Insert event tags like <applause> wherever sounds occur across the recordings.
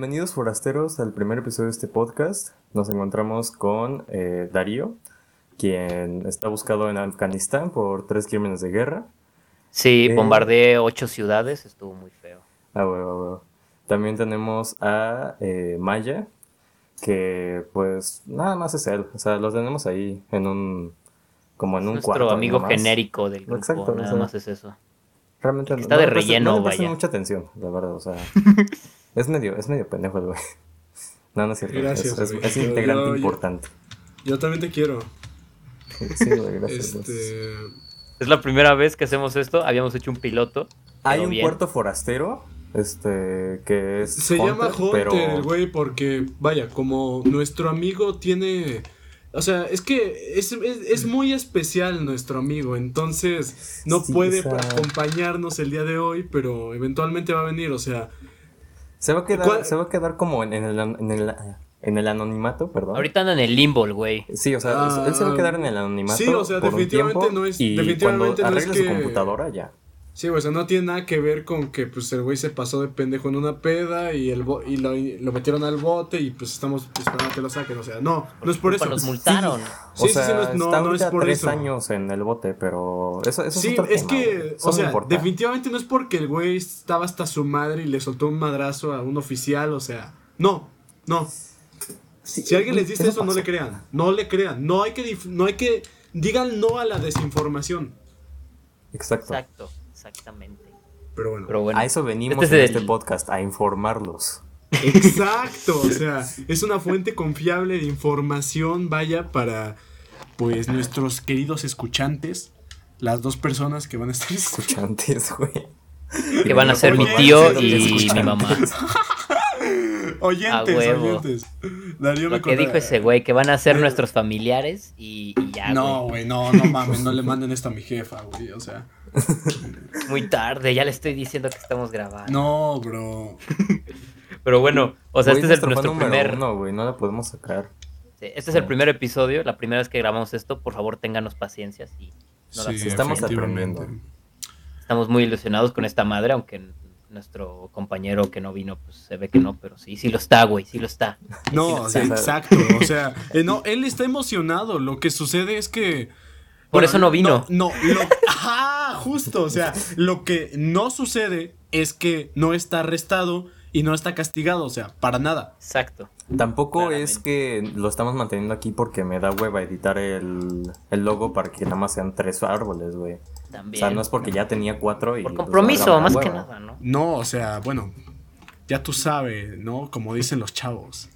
bienvenidos forasteros al primer episodio de este podcast. Nos encontramos con eh, Darío, quien está buscado en Afganistán por tres crímenes de guerra. Sí, Eh. bombardeé ocho ciudades, estuvo muy feo. Ah, huevo, a huevo. También tenemos a eh, Maya, que pues nada más es él. O sea, lo tenemos ahí en un... como en un Nuestro cuarto. amigo genérico del grupo, Exacto, nada o sea, más es eso. Realmente Está de relleno, no vaya. mucha atención, la verdad, o sea. <laughs> es medio, es medio pendejo el güey. <laughs> No, no es cierto. Gracias, es, integrante yo- yo- importante. Yo también te quiero. <laughs> Sí, güey, gracias. Este. Es la primera vez que hacemos esto, habíamos hecho un piloto. Hay un bien. puerto forastero, este, que es Se llama Hunter, pero el güey, porque, vaya, como nuestro amigo tiene. O sea, es que es, es- es muy especial nuestro amigo, entonces no Sí, puede o sea- acompañarnos el día de hoy, pero eventualmente va a venir, o sea, se va a quedar, ¿Cuál- se va a quedar como en, en el, en el, en el anonimato, perdón. Ahorita anda en el limbo el güey. Sí, o sea, Ah, él se va a quedar en el anonimato. sí, o sea, por un definitivamente tiempo, no es- Y definitivamente cuando no es arregle su que- computadora, ya. Sí, o sea, no tiene nada que ver con que pues el güey se pasó de pendejo en una peda y el bo- y lo, y lo metieron al bote y pues estamos esperando a que lo saquen, o sea, no, no es por eso. Nos multaron. Sí, o sí, sea, sí, no es- no- es por tres eso. años en el bote, pero eso, eso Sí, es otro es tema, que, Eso o sea, importa. definitivamente no es porque el güey estaba hasta su madre y le soltó un madrazo a un oficial, o sea, no, no. Sí, Si alguien les dice eso eso, no le crean, no le crean, no hay que, dif- no hay que, digan no a la desinformación. Exacto. Exacto, exactamente. Pero bueno, Pero bueno, A eso venimos Este en es este el- podcast, a informarlos. exacto, o sea, es una fuente confiable de información, vaya, para, pues, nuestros queridos escuchantes, las dos personas que van a estar. Escuchantes, güey. que van a ser mi tío y mi mamá. <laughs> Oyentes, oyentes. Darío me Lo que dijo ese güey, que van a ser nuestros familiares y, y ya, No, güey. no, no mames, no le manden esto a mi jefa, güey, o sea. <laughs> Muy tarde, ya le estoy diciendo que estamos grabando. No, bro. <laughs> Pero bueno, o sea, este es el, nuestro primer... uno, güey, no la podemos sacar. Sí, Este es el primer episodio, la primera vez que grabamos esto, por favor ténganos paciencia y no la- Sí, estamos aprendiendo. estamos muy ilusionados con esta madre, aunque nuestro compañero que no vino, pues se ve que no, pero sí, sí lo está, güey, sí lo está. <laughs> No, sí. exacto, o sea, eh, no, él está emocionado, lo que sucede es que... Por eso no vino. No, no, lo, ajá, justo, o sea, lo que no sucede es que no está arrestado y no está castigado, o sea, para nada. Exacto. Tampoco Claramente. es que lo estamos manteniendo aquí porque me da hueva editar el, el logo para que nada más sean tres árboles, güey. O También. sea, no es porque ya tenía cuatro y... Por compromiso, más que nada, ¿no? No, o sea, bueno, ya tú sabes, ¿no? Como dicen los chavos.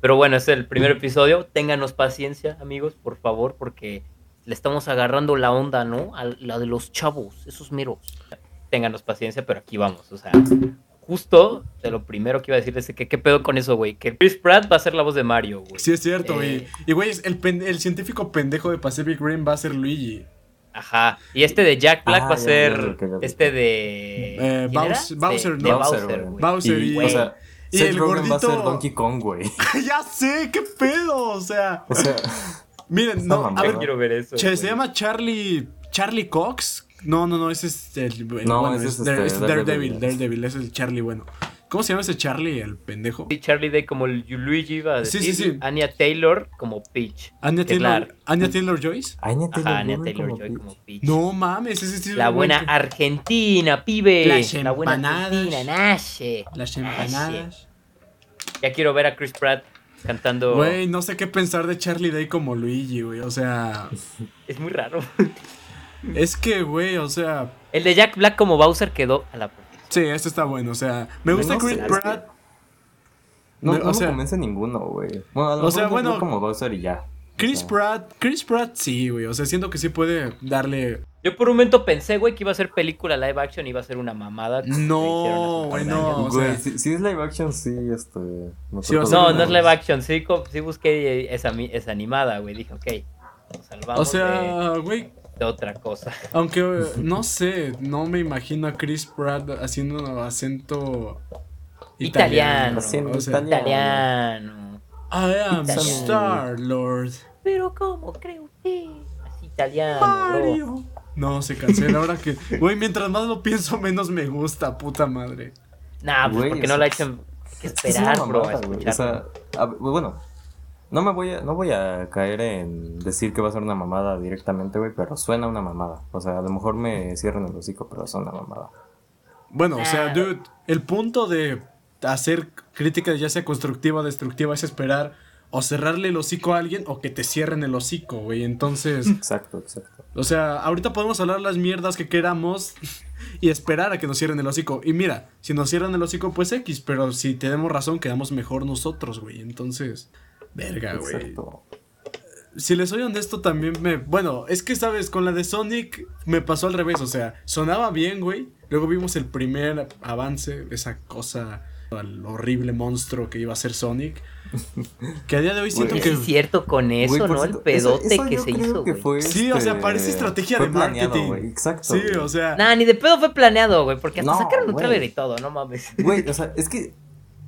Pero bueno, es el primer episodio. Ténganos paciencia, amigos, por favor, porque le estamos agarrando la onda, ¿no? A la de los chavos, esos meros. Ténganos paciencia, pero aquí vamos. O sea, justo de lo primero que iba a decir es que qué pedo con eso, güey. Que Chris Pratt va a ser la voz de Mario, güey. Sí, es cierto, güey. Eh. Y, güey, el, científico pendejo de Pacific Rim va a ser Luigi. Ajá. Y este de Jack Black Ah, va a ser ya, ya, ya, ya. este de. Eh. Bowser- Bowser, de, ¿no? Bowser, Bowser, güey. güey. Bowser y, Y, o sea, y Seth el Rogen va a ser gordito- Donkey Kong, güey. <laughs> ya sé, qué pedo, o sea. O sea, Miren, no, a ver, quiero ver eso. che, se llama Charlie Charlie Cox. No, no, no, ese es el, el No, bueno, ese es, este, es Daredevil. Daredevil, ese es el Charlie bueno. ¿Cómo se llama ese Charlie, el pendejo? Sí, Charlie Day como el Luigi iba a Sí, decir. sí, sí. Anya Taylor como Peach. Anya Taylor, Anya Taylor Joyce. Anya Taylor, Ajá, Anya Joy Taylor como Joy Peach. como Peach. No mames, ese sí es La buena buen- Argentina, pibe. Las La buena empanadas. Argentina, Naye. Las empanadas. Ya quiero ver a Chris Pratt cantando. Güey, no sé qué pensar de Charlie Day como Luigi, güey. O sea, Es muy raro. <laughs> es que, güey, o sea, El de Jack Black como Bowser quedó a la perfección. sí, este está bueno. O sea, me gusta No Chris Pratt. No, no o me sea- convence ninguno, güey. Bueno, a lo O sea, bueno, como Bowser y ya. Chris O sea, Pratt, Chris Pratt, sí, güey. O sea, siento que sí puede darle. Yo por un momento pensé, güey, que iba a ser película live action y iba a ser una mamada. No, güey, no. o Güey, sea- si, si es live action, sí, este... me Sí, o acuerdo sea, No, no es live action. Sí, sí busqué esa, mi- esa animada, güey. Dije, ok, nos salvamos O sea, güey, de, de otra cosa. <laughs> aunque no sé, no me imagino a Chris Pratt haciendo un acento Italiano. Haciendo o sea, Italiano. I am Italiano. Star Lord Pero ¿cómo cree usted? Así italiano, bro. Mario. No, se cancela ahora que. Güey, mientras más lo pienso, menos me gusta, puta madre. Nah, pues Güey, porque no la echan. que es esperar, bro, mamada. O sea, a- bueno, no me voy a, no voy a caer en decir que va a ser una mamada directamente, güey, pero suena una mamada. O sea, a lo mejor me cierran el hocico, pero suena una mamada. Bueno, o sea, dude, el punto de hacer críticas, ya sea constructiva o destructiva, es esperar o cerrarle el hocico a alguien o que te cierren el hocico, güey. Entonces, <laughs> Exacto, exacto. o sea, ahorita podemos hablar las mierdas que queramos <laughs> y esperar a que nos cierren el hocico. Y mira, si nos cierran el hocico, pues X, pero si tenemos razón, quedamos mejor nosotros, güey. Entonces, verga, güey. Exacto. Si les soy honesto, también me. Bueno, es que, ¿sabes? Con la de Sonic me pasó al revés. O sea, sonaba bien, güey. Luego vimos el primer avance, esa cosa, el horrible monstruo que iba a ser Sonic. Que a día de hoy siento. Sí que. es cierto con eso, ¿no? El pedote eso- eso que yo se creo hizo, que Sí, o sea, este, parece estrategia fue de planeado, marketing. güey, Exacto. Sí, o sea. Nah, ni de pedo fue planeado, güey, porque hasta No, sacaron un trailer y todo, no mames. Güey, o sea, es que.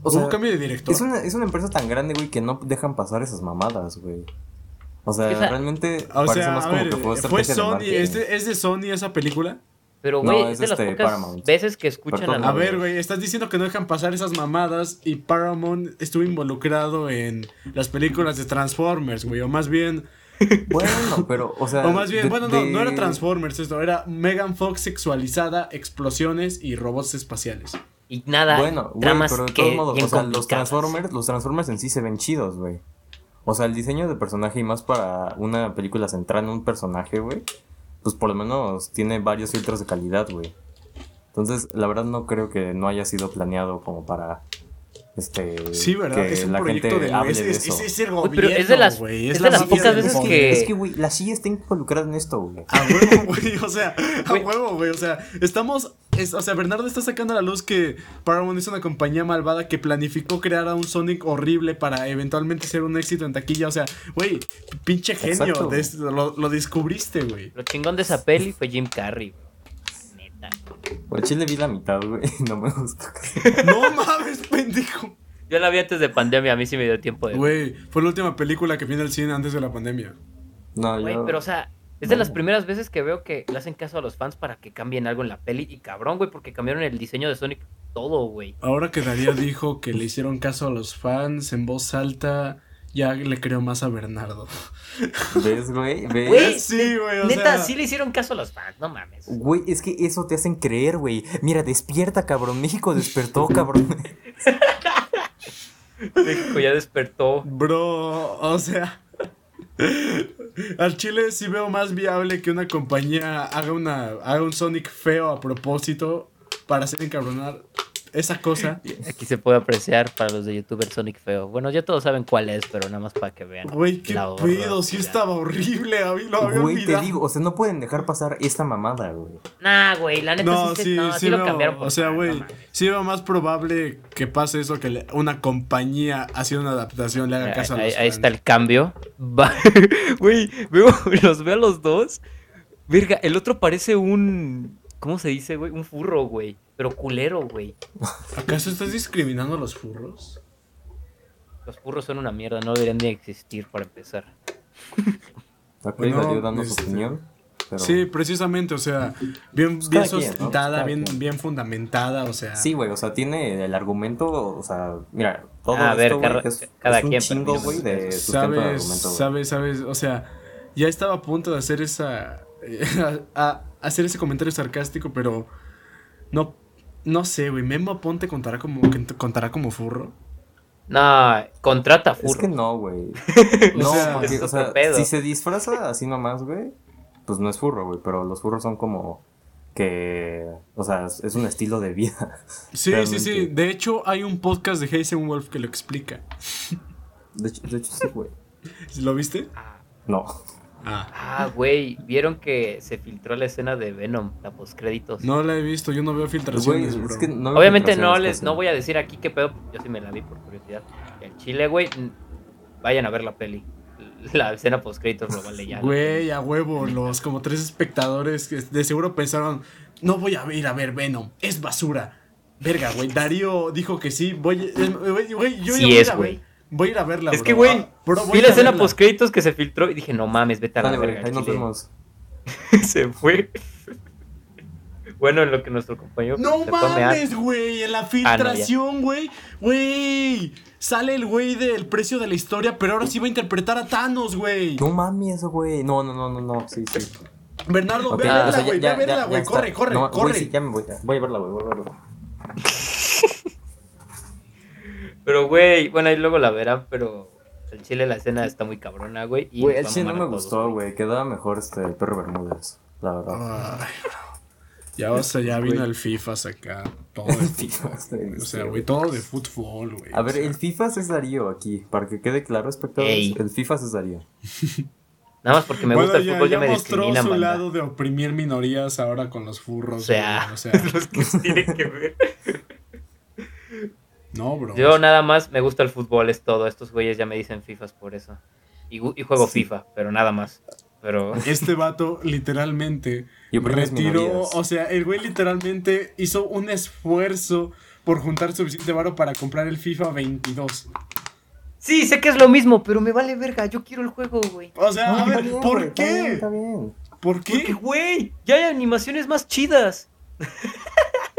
O hubo sea, cambio de director. es una, es una empresa tan grande, güey, que no dejan pasar esas mamadas, güey. O sea, realmente O parece sea, más a como ver, que fue fue estrategia de Sony. marketing. ¿Es de, es de Sony esa película? Pero, No, güey, es es de las este, pocas Paramount. veces que escuchan Perdón, a A ver, güey. güey, estás diciendo que no dejan pasar esas mamadas y Paramount estuvo involucrado en las películas de Transformers, güey, o más bien, <laughs> Bueno, pero, o sea. o más bien, de- bueno, no, de- no era Transformers esto, era Megan Fox sexualizada, explosiones y robots espaciales. Y nada, Bueno, güey, pero de que todos modos, bien o sea, los. Transformers, los Transformers en sí se ven chidos, güey. O sea, el diseño de personaje y más para una película centrada en un personaje, güey, pues por lo menos tiene varios filtros de calidad, güey. Entonces, la verdad no creo que no haya sido planeado como para este Sí, ¿verdad? que Es un la proyecto gente de, hable es, de es, eso. es- es el gobierno, pero es de las- güey, es la de las pocas veces que- Es que, güey, la CIA está involucrada en esto, güey. A huevo, güey, o sea, a huevo, güey, o sea, estamos, es- <laughs> o sea, Bernardo está sacando a la luz que Paramount es una compañía malvada que planificó crear a un Sonic horrible para eventualmente ser un éxito en taquilla, o sea, güey, pinche genio, Exacto. de esto, lo, lo descubriste, güey. Lo chingón de esa peli fue Jim Carrey, güey. Neta. Por Chile vi la mitad, güey, <laughs> no me gustó. No mames, pendejo. Yo la vi antes de pandemia, a mí sí me dio tiempo de... Güey, fue la última película que vi en el cine antes de la pandemia. No, Güey, yo... pero o sea, es de las primeras veces que veo que le hacen caso a los fans para que cambien algo en la peli. Y cabrón, güey, porque cambiaron el diseño de Sonic todo, güey. Ahora que Darío dijo que le hicieron caso a los fans en voz alta, ya le creo más a Bernardo. ¿Ves, güey? <laughs> ¿Ves? Güey, Sí, güey, o Neta, sea... sí le hicieron caso a los fans, no mames. Güey, es que eso te hacen creer, güey. Mira, despierta, cabrón. México despertó, cabrón. <laughs> México ya despertó. Bro, o sea. Al chile sí veo más viable que una compañía haga una haga un Sonic feo a propósito para hacer encabronar esa cosa. <laughs> Aquí se puede apreciar para los de youtuber Sonic Feo. Bueno, ya todos saben cuál es, pero nada más para que vean. Güey, qué la pedo, sí estaba horrible, habí- lo había Güey, te digo, o sea, no pueden dejar pasar esta mamada, güey. Nah, güey, la neta No, sí, se- sí, no, sí, sí lo veo- cambiaron. por O sea, güey, sí veo más probable que pase eso que le- una compañía haciendo una adaptación le haga caso a Ahí, los ahí fans. está el cambio. <laughs> Güey, veo, <laughs> los veo a los dos. Verga, el otro parece un. ¿Cómo se dice, güey? Un furro, güey. Pero culero, güey. ¿Acaso estás discriminando a los furros? Los furros son una mierda, no deberían ni existir para empezar. Dando su este, opinión. Pero... Sí, precisamente, o sea, bien, bien quien, ¿no? sustentada, Cada bien, bien fundamentada, o sea. Sí, güey, o sea, tiene el argumento, o sea, mira, todo A ver, esto, cada- es, cada es un quien, chingo, güey, de sustento de sabes, argumento, güey. sabes, sabes, o sea, ya estaba a punto de hacer esa, <laughs> a, a- hacer ese comentario sarcástico, pero no, no sé, güey, Memo Ponte contará como, contará como furro. No, contrata Es furros. que no, güey. <laughs> <laughs> O No, sea, porque, es o sea, pedo. si se disfraza así nomás, güey, pues no es furro, güey, pero los furros son como que, o sea, es es un estilo de vida. <laughs> Sí, sí, sí, de hecho hay un podcast de Hazen Wolf que lo explica. De hecho, de hecho sí, güey. ¿Lo viste? Ah, No. Ah. Ah, güey, vieron que se filtró la escena de Venom, la postcréditos. No la he visto, yo no veo filtraciones, bro. es que no veo Obviamente no les casi. no voy a decir aquí qué pedo, yo sí me la vi por curiosidad. En Chile, güey, vayan a ver la peli. <laughs> La escena post créditos lo vale ya. Güey, a huevo, los como tres espectadores que de seguro pensaron, no voy a ir a ver Venom, es basura. Verga, güey, Darío dijo que sí, voy, es- güey, yo Sí ya voy es, a ver- Voy a ir a verla, Es bro. que, güey, Ah, Vi a la escena verla. post créditos que se filtró y dije, no mames, vete a la verga. ahí nos Chile". vemos. <laughs> se fue. <laughs> Bueno, en lo que nuestro compañero No se pone a- mames, güey, en la filtración, güey. Güey, sale el güey del precio de la historia, pero ahora sí va a interpretar a Thanos, güey. No mames, güey. No, no, no, no, no. Sí, sí. Bernardo, Ok, ve a verla, güey, ve a verla, güey. Corre, corre, No, corre. sí, ya me voy. Voy a verla, güey. Voy a verla. <laughs> Pero, güey, bueno, ahí luego la verán, pero el chile la escena está muy cabrona, güey. Güey, el chile no me todos, gustó, güey. Quedaba mejor este el perro Bermúdez. La verdad. Ay, ya, o sea, ya vino Güey. el FIFA acá. Todo de <laughs> FIFA, fútbol. <laughs> O sea, güey, todo de fútbol, güey. A ver, sea. el FIFA es Darío aquí. Para que quede claro, espectadores. Ey. El FIFA es Darío. <laughs> Nada más porque me Bueno, gusta el ya, fútbol, ya, ya me mostró su banda. lado de oprimir minorías ahora con los furros. O sea, güey, o sea, los que tienen que ver. No, bro. Yo nada más me gusta el fútbol, es todo. Estos güeyes ya me dicen FIFAs por eso. Y, juego Sí. FIFA, pero nada más. Pero <laughs> Este vato literalmente retiró, o sea, el güey literalmente hizo un esfuerzo por juntar suficiente varo para comprar el FIFA 22. sí, sé que es lo mismo, pero me vale verga. Yo quiero el juego, güey. O sea, No, a ver, bien, ¿por güey, Está bien, qué? está bien. ¿Por Porque, qué? güey, ya hay animaciones más chidas. <laughs>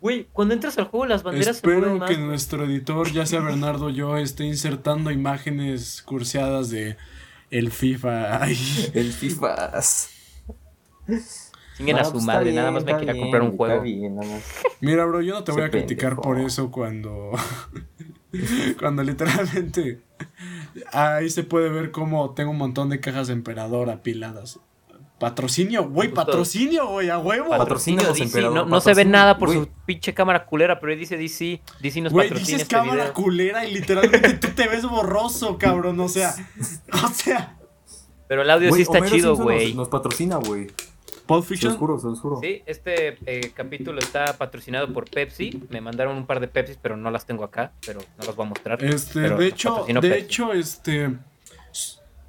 Güey, cuando entras al juego las banderas se Espero mueven más. que güey. nuestro editor, ya sea Bernardo o yo, esté insertando imágenes curseadas de el FIFA. Ay, El FIFA. Chinguen a No, su pues, madre, nada más me bien, comprar un juego. bien, nada más. Mira, bro, yo no te voy a criticar pendejo. por eso cuando. <laughs> cuando literalmente. Ahí se puede ver cómo tengo un montón de cajas de emperador apiladas. Patrocinio, güey, Justo. patrocinio, güey, a huevo. Patrocinio DC, emperador, no, no se ve nada por su pinche cámara culera, pero ahí dice DC. DC nos Güey, patrocina dices este cámara video. culera y literalmente tú te ves borroso, cabrón. O sea, <laughs> o sea. Pero el audio sí está Homero chido, güey. Nos, nos patrocina, güey. Pulp Se Fiction. los juro, se los juro. Sí, este eh, capítulo está patrocinado por Pepsi. Me mandaron un par de Pepsis, pero no las tengo acá, pero no las voy a mostrar. Este, de hecho, de Pepsi. hecho, este.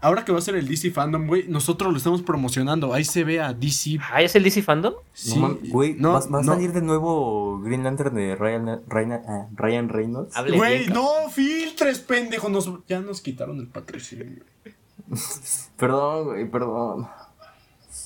Ahora que va a ser el DC Fandom, güey, nosotros lo estamos promocionando. Ahí se ve a DC. Ah, ¿es el DC Fandom? Sí, No, güey, no, va, va a salir de nuevo Green Lantern de Ryan, Ryan, ah, Ryan Reynolds. Güey, no filtres, pendejo. Nos, ya nos quitaron el patrocinio. <laughs> Perdón, güey, perdón.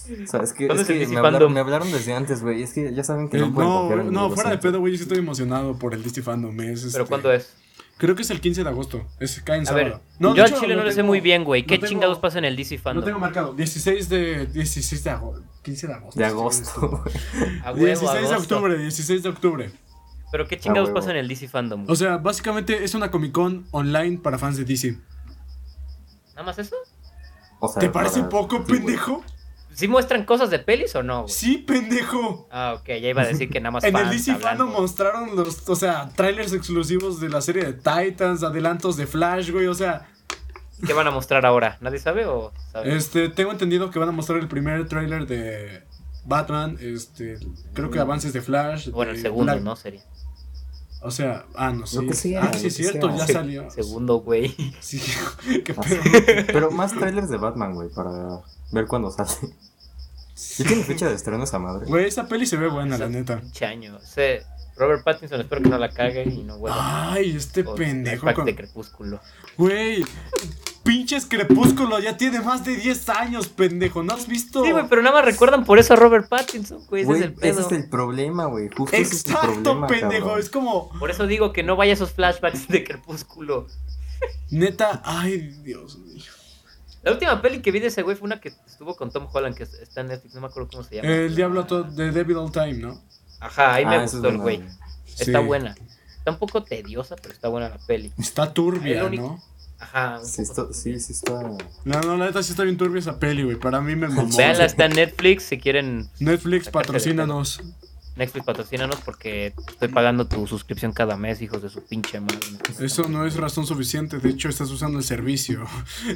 O sea, es que, ¿Cuándo es es el que DC me, hablaron, Fandom? me hablaron desde antes, güey. Es que ya saben que Eh, no pueden no, no, fuera de pedo, güey. Yo sí estoy emocionado por el DC Fandom. Es, ¿Pero este, cuándo es? Creo que es el 15 de agosto. Es, cae en A ver, sábado. No, yo al chile lo no le sé tengo- muy bien, güey. ¿Qué lo tengo- chingados pasa en el DC Lo Fandom? tengo marcado. 16 de, 16 de agosto. 15 de agosto. De agosto, güey. A huevo, 16 de octubre, 16 de octubre. ¿Pero qué chingados pasa en el DC Fandom? O sea, básicamente es una Comic Con online para fans de DC. ¿Nada más eso? O sea, ¿Te parece poco, sí, pendejo? ¿Sí muestran cosas de pelis o no, güey? Sí, pendejo. Ah, ok, ya iba a decir que nada más <laughs> En el DC. Fandom mostraron los, o sea, trailers exclusivos de la serie de Titans, adelantos de Flash, güey, o sea, ¿Qué van a mostrar ahora? ¿Nadie sabe o sabe? este, tengo entendido que van a mostrar el primer trailer de Batman, este, creo que avances de Flash. bueno, el segundo, Black- ¿no? Sería. O sea, ah, no sé. Que sea, ah, sí, es cierto, sea. ya Se- salió. Segundo, güey. Sí, <laughs> qué Ah, pedo. Pero más trailers de Batman, güey, para ver cuándo sale. ¿Ya tiene fecha de estreno esa madre? Güey, esa peli se ve buena, la neta. Pinche año. Sé, Robert Pattinson, espero que no la cague y no vuelva. Ay, este O pendejo con... de Crepúsculo. Güey, pinches Crepúsculo, ya tiene más de 10 años, pendejo, ¿no has visto? Sí, güey, pero nada más recuerdan por eso a Robert Pattinson, güey. Ese es el pedo. ese es el problema, güey. Justo ese es el Exacto, problema, pendejo, cabrón. es como, Por eso digo que no vaya a esos flashbacks de Crepúsculo. neta, ay, Dios mío. La última peli que vi de ese güey fue una que estuvo con Tom Holland, que está en Netflix, no me acuerdo cómo se llama. El diablo de Devil All Time, ¿no? Ajá, ahí me Ah, gustó el güey. Está Sí. buena. Está un poco tediosa, pero está buena la peli. Está Es turbia, ¿no? Ajá. Sí, está, sí, sí está. No, no, la neta sí está bien turbia esa peli, güey. Para mí me mamó. Veanla, está en Netflix si quieren. Netflix, patrocínanos. Netflix patrocínanos porque estoy pagando tu suscripción cada mes, hijos de su pinche madre. Eso no es razón suficiente, de hecho estás usando el servicio.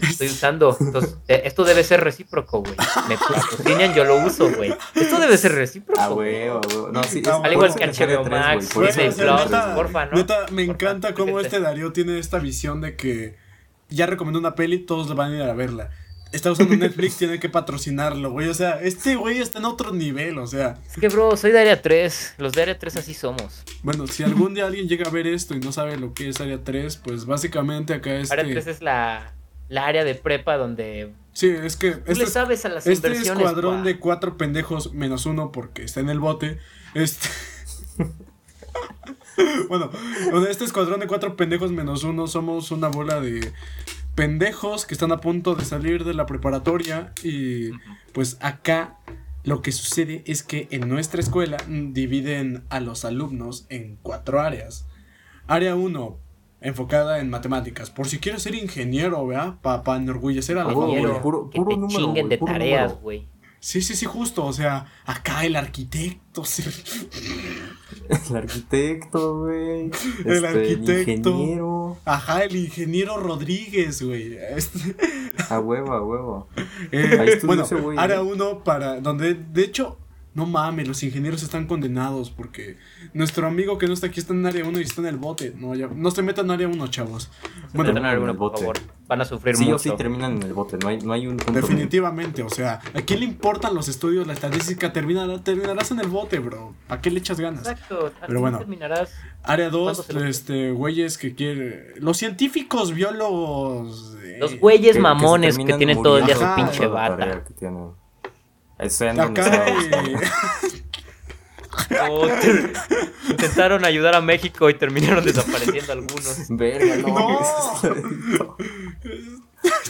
Estoy usando. Entonces, eh, esto debe ser recíproco, güey. Me patrocinan, yo lo uso, güey. Esto debe ser recíproco. Ah, güey. No, sí, Al por igual que HBO Max, Disney Plus, porfa, ¿no? neta, me Porfa, encanta cómo este Darío tiene esta visión de que ya recomendó una peli, todos van a ir a verla. Está usando <laughs> Netflix, tiene que patrocinarlo, güey. O sea, este güey está en otro nivel, o sea. Es que, bro, soy de área 3. Los de área 3 así somos. Bueno, si algún día alguien llega a ver esto y no sabe lo que es Área 3, pues básicamente acá este... Área 3 es la. la área de prepa donde Sí, es que tú le este, sabes a las este inversiones. escuadrón pa. de cuatro pendejos menos uno porque está en el bote. Este. <laughs> <laughs> <laughs> bueno, bueno, este escuadrón de cuatro pendejos menos uno somos una bola de pendejos que están a punto de salir de la preparatoria y pues acá lo que sucede es que en nuestra escuela dividen a los alumnos en cuatro áreas. Área 1, enfocada en matemáticas. Por si quieres ser ingeniero, ¿verdad? Para enorgullecer a la familia. puro- que puro te número, chinguen de tareas, güey. Sí, sí, sí, justo. O sea, acá el arquitecto. sí. El arquitecto, güey. El Este, arquitecto. ingeniero. Ajá, el ingeniero Rodríguez, güey. Este, A huevo, a huevo. eh, bueno, ese güey, área ¿eh? 1 para. Donde, de hecho, no mames, los ingenieros están condenados porque nuestro amigo que no está aquí está en área 1 y está en el bote. No, ya, no se metan en área 1, chavos. Bueno, Bueno, en alguno, el por bote. favor. Van a sufrir Sí mucho. sí terminan en el bote, no hay, no hay un punto definitivamente, o sea, ¿a quién le importan los estudios, la estadística? Terminará, terminarás en el bote, bro. ¿A qué le echas ganas? Exacto. Pero bueno. terminarás. Área 2, ¿Cuándo se lo- este, güeyes que quieren. Los científicos, biólogos. eh, Los güeyes que- que se mamones que, terminan tienen todo el día su pinche bata. Ahí sean donde Oh, intentaron ayudar a México y terminaron desapareciendo algunos. Verga, no. No. es clarito.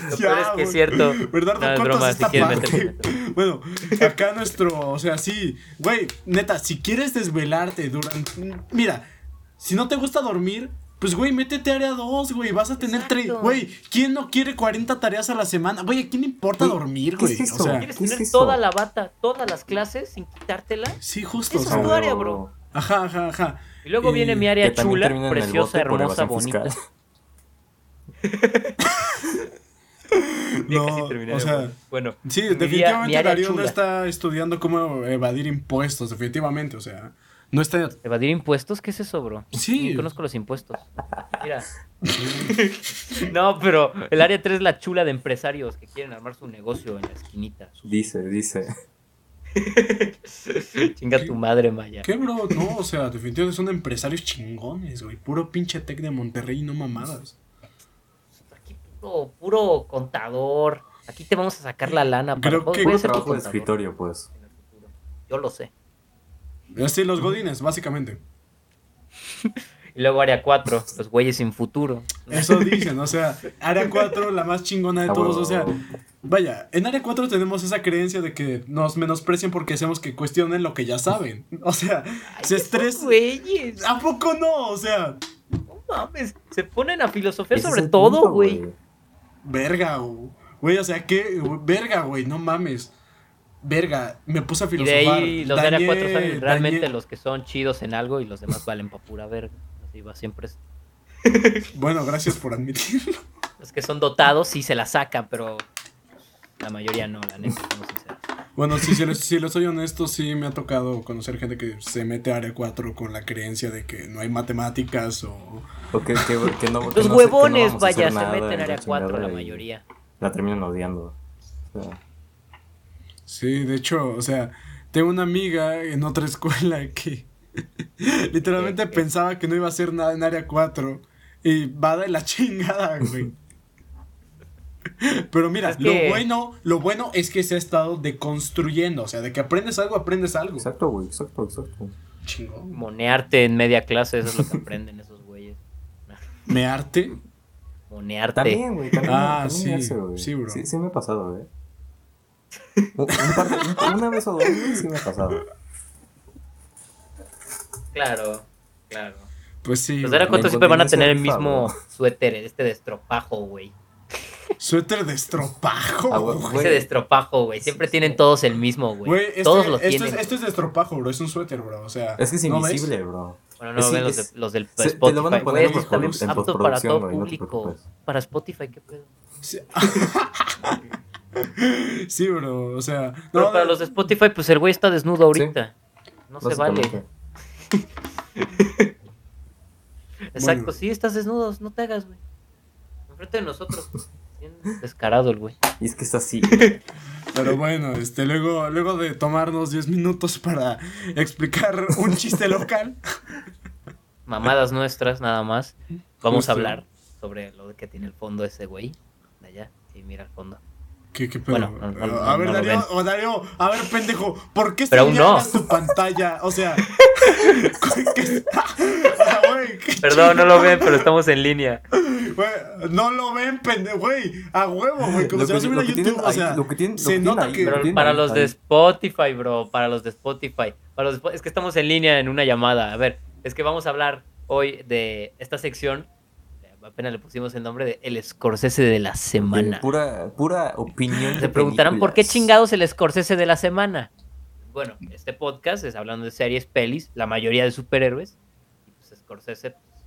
Lo Ya, peor es que es cierto. Bernardo, No, es broma, si quieres. <laughs> Bueno, acá nuestro, o sea, sí, güey, neta, si quieres desvelarte durante, mira, si no te gusta dormir, pues güey, métete a área 2, güey, vas a tener tres, güey, ¿quién no quiere 40 tareas a la semana? Güey, ¿a quién le importa dormir, ¿qué güey? es? O sea, ¿Quieres ¿Qué es tener toda la bata, todas las clases sin quitártela? sí, justo, sea, es tu área, bro. ajá, ajá, ajá. Y luego Y viene mi área chula, preciosa, hermosa, bonita. <laughs> No, o sea, bueno, Sí, definitivamente Darío no está estudiando cómo evadir impuestos, definitivamente, o sea, no está... ¿Evadir impuestos? ¿Qué es eso, bro? Sí. Ni conozco los impuestos. Mira. <laughs> no, pero el área 3 es la chula de empresarios que quieren armar su negocio en la esquinita. Dice, dice. <laughs> Chinga tu madre, Maya. ¿Qué, bro? No, o sea, definitivamente son empresarios chingones, güey. Puro pinche tech de Monterrey, no mamadas. Aquí puro, puro contador. Aquí te vamos a sacar la lana. para- Creo que- voy a ser tu Trabajo de escritorio, pues. en el futuro. Yo lo sé. Así, los godines, básicamente. Y luego área 4, los güeyes sin futuro. Eso dicen, o sea, área 4, la más chingona de Ah, todos, o sea, vaya, en área 4 tenemos esa creencia de que nos menosprecian porque hacemos que cuestionen lo que ya saben. O sea, Ay, se esos estresan. güeyes. ¿A poco no? O sea, No mames. Se ponen a filosofía sobre todo, punto, güey. verga, güey. Güey, o sea, ¿qué? Verga, güey, no mames. Verga, me puse a Y de filosofar. ahí los de área 4 Dañé- son realmente dañé- los que son chidos en algo y los demás valen pa' pura verga. Así va siempre. <laughs> Bueno, gracias por admitirlo. Los que son dotados sí se la sacan, pero la mayoría no, la neta, somos sinceros. Bueno, si, si, les, si les soy honesto, sí me ha tocado conocer gente que se mete a área 4 con la creencia de que no hay matemáticas o... O que, que, que no, <laughs> no Los no huevones, a vaya, se meten en área la 4 la mayoría. La terminan odiando. O sea, Sí, de hecho, o sea, tengo una amiga en otra escuela que <laughs> literalmente pensaba que no iba a hacer nada en área 4 y va de la <laughs> chingada, güey. Pero mira, Es que- lo bueno, lo bueno es que se ha estado deconstruyendo, o sea, de que aprendes algo, aprendes algo. exacto, güey, exacto, exacto. Chingón. Monearte en media clase, eso es lo que aprenden esos güeyes. <laughs> Mearte. Monearte. También, güey, también, Ah, también sí, me hace, güey. sí, bro. Sí, sí me ha pasado, güey. <laughs> Un- un par de- un- una vez o dos, sí me ha pasado. Claro, claro. Pues sí. Área güey. 4 siempre van a tener el mismo suéter, este de estropajo, güey. <laughs> Suéter de estropajo. Ah, güey. Ese de estropajo, güey. Siempre tienen todos el mismo, güey. Güey, este, todos lo esto, tienen. es, esto es de estropajo, bro. Es un suéter, bro. O sea. Es que es ¿no ves? invisible, bro. Bueno, no Es- ven los, es- de- los del se- te Spotify. lo van a güey, poner en esto está bien postprodu- en apto para todo no te público. para Spotify, ¿qué pedo? Sí. <laughs> <laughs> Sí, bro. O sea. Pero no, para los de Spotify, pues el güey está desnudo ahorita. No se vale. <laughs> Exacto, Bueno. sí, estás desnudo, no te hagas, güey. Enfrente de nosotros. Bien descarado el güey. Y es que está así. <laughs> Pero bueno, este, luego, luego de tomarnos 10 minutos para explicar un chiste local. Mamadas nuestras, nada más. Vamos Justo. a hablar sobre lo que tiene el fondo ese güey. hasta allá. Sí, mira al fondo. ¿Qué, qué pedo? Bueno, no, no, no, a ver, no Darío, o Darío, a ver, pendejo, ¿por qué no. señalas tu pantalla? O sea, <laughs> ¿qué- güey, ¿qué Perdón, no lo ven, pero estamos en línea. No lo ven, pendejo, güey. A huevo, güey. Como Lo se va a que- subir a YouTube. tienen o sea, lo que tienen- lo se que tienen nota ahí, que. lo Pero tienen para ahí, los de. Spotify, bro, para los de Spotify. Para los de es que estamos en línea en una llamada. A ver, es que vamos a hablar hoy de esta sección. Apenas le pusimos el nombre de El Scorsese de la semana. De Pura, pura opinión. Se preguntarán por qué chingados el Scorsese de la semana. Bueno, este podcast es hablando de series, pelis, la mayoría de superhéroes. Y pues Scorsese. pues,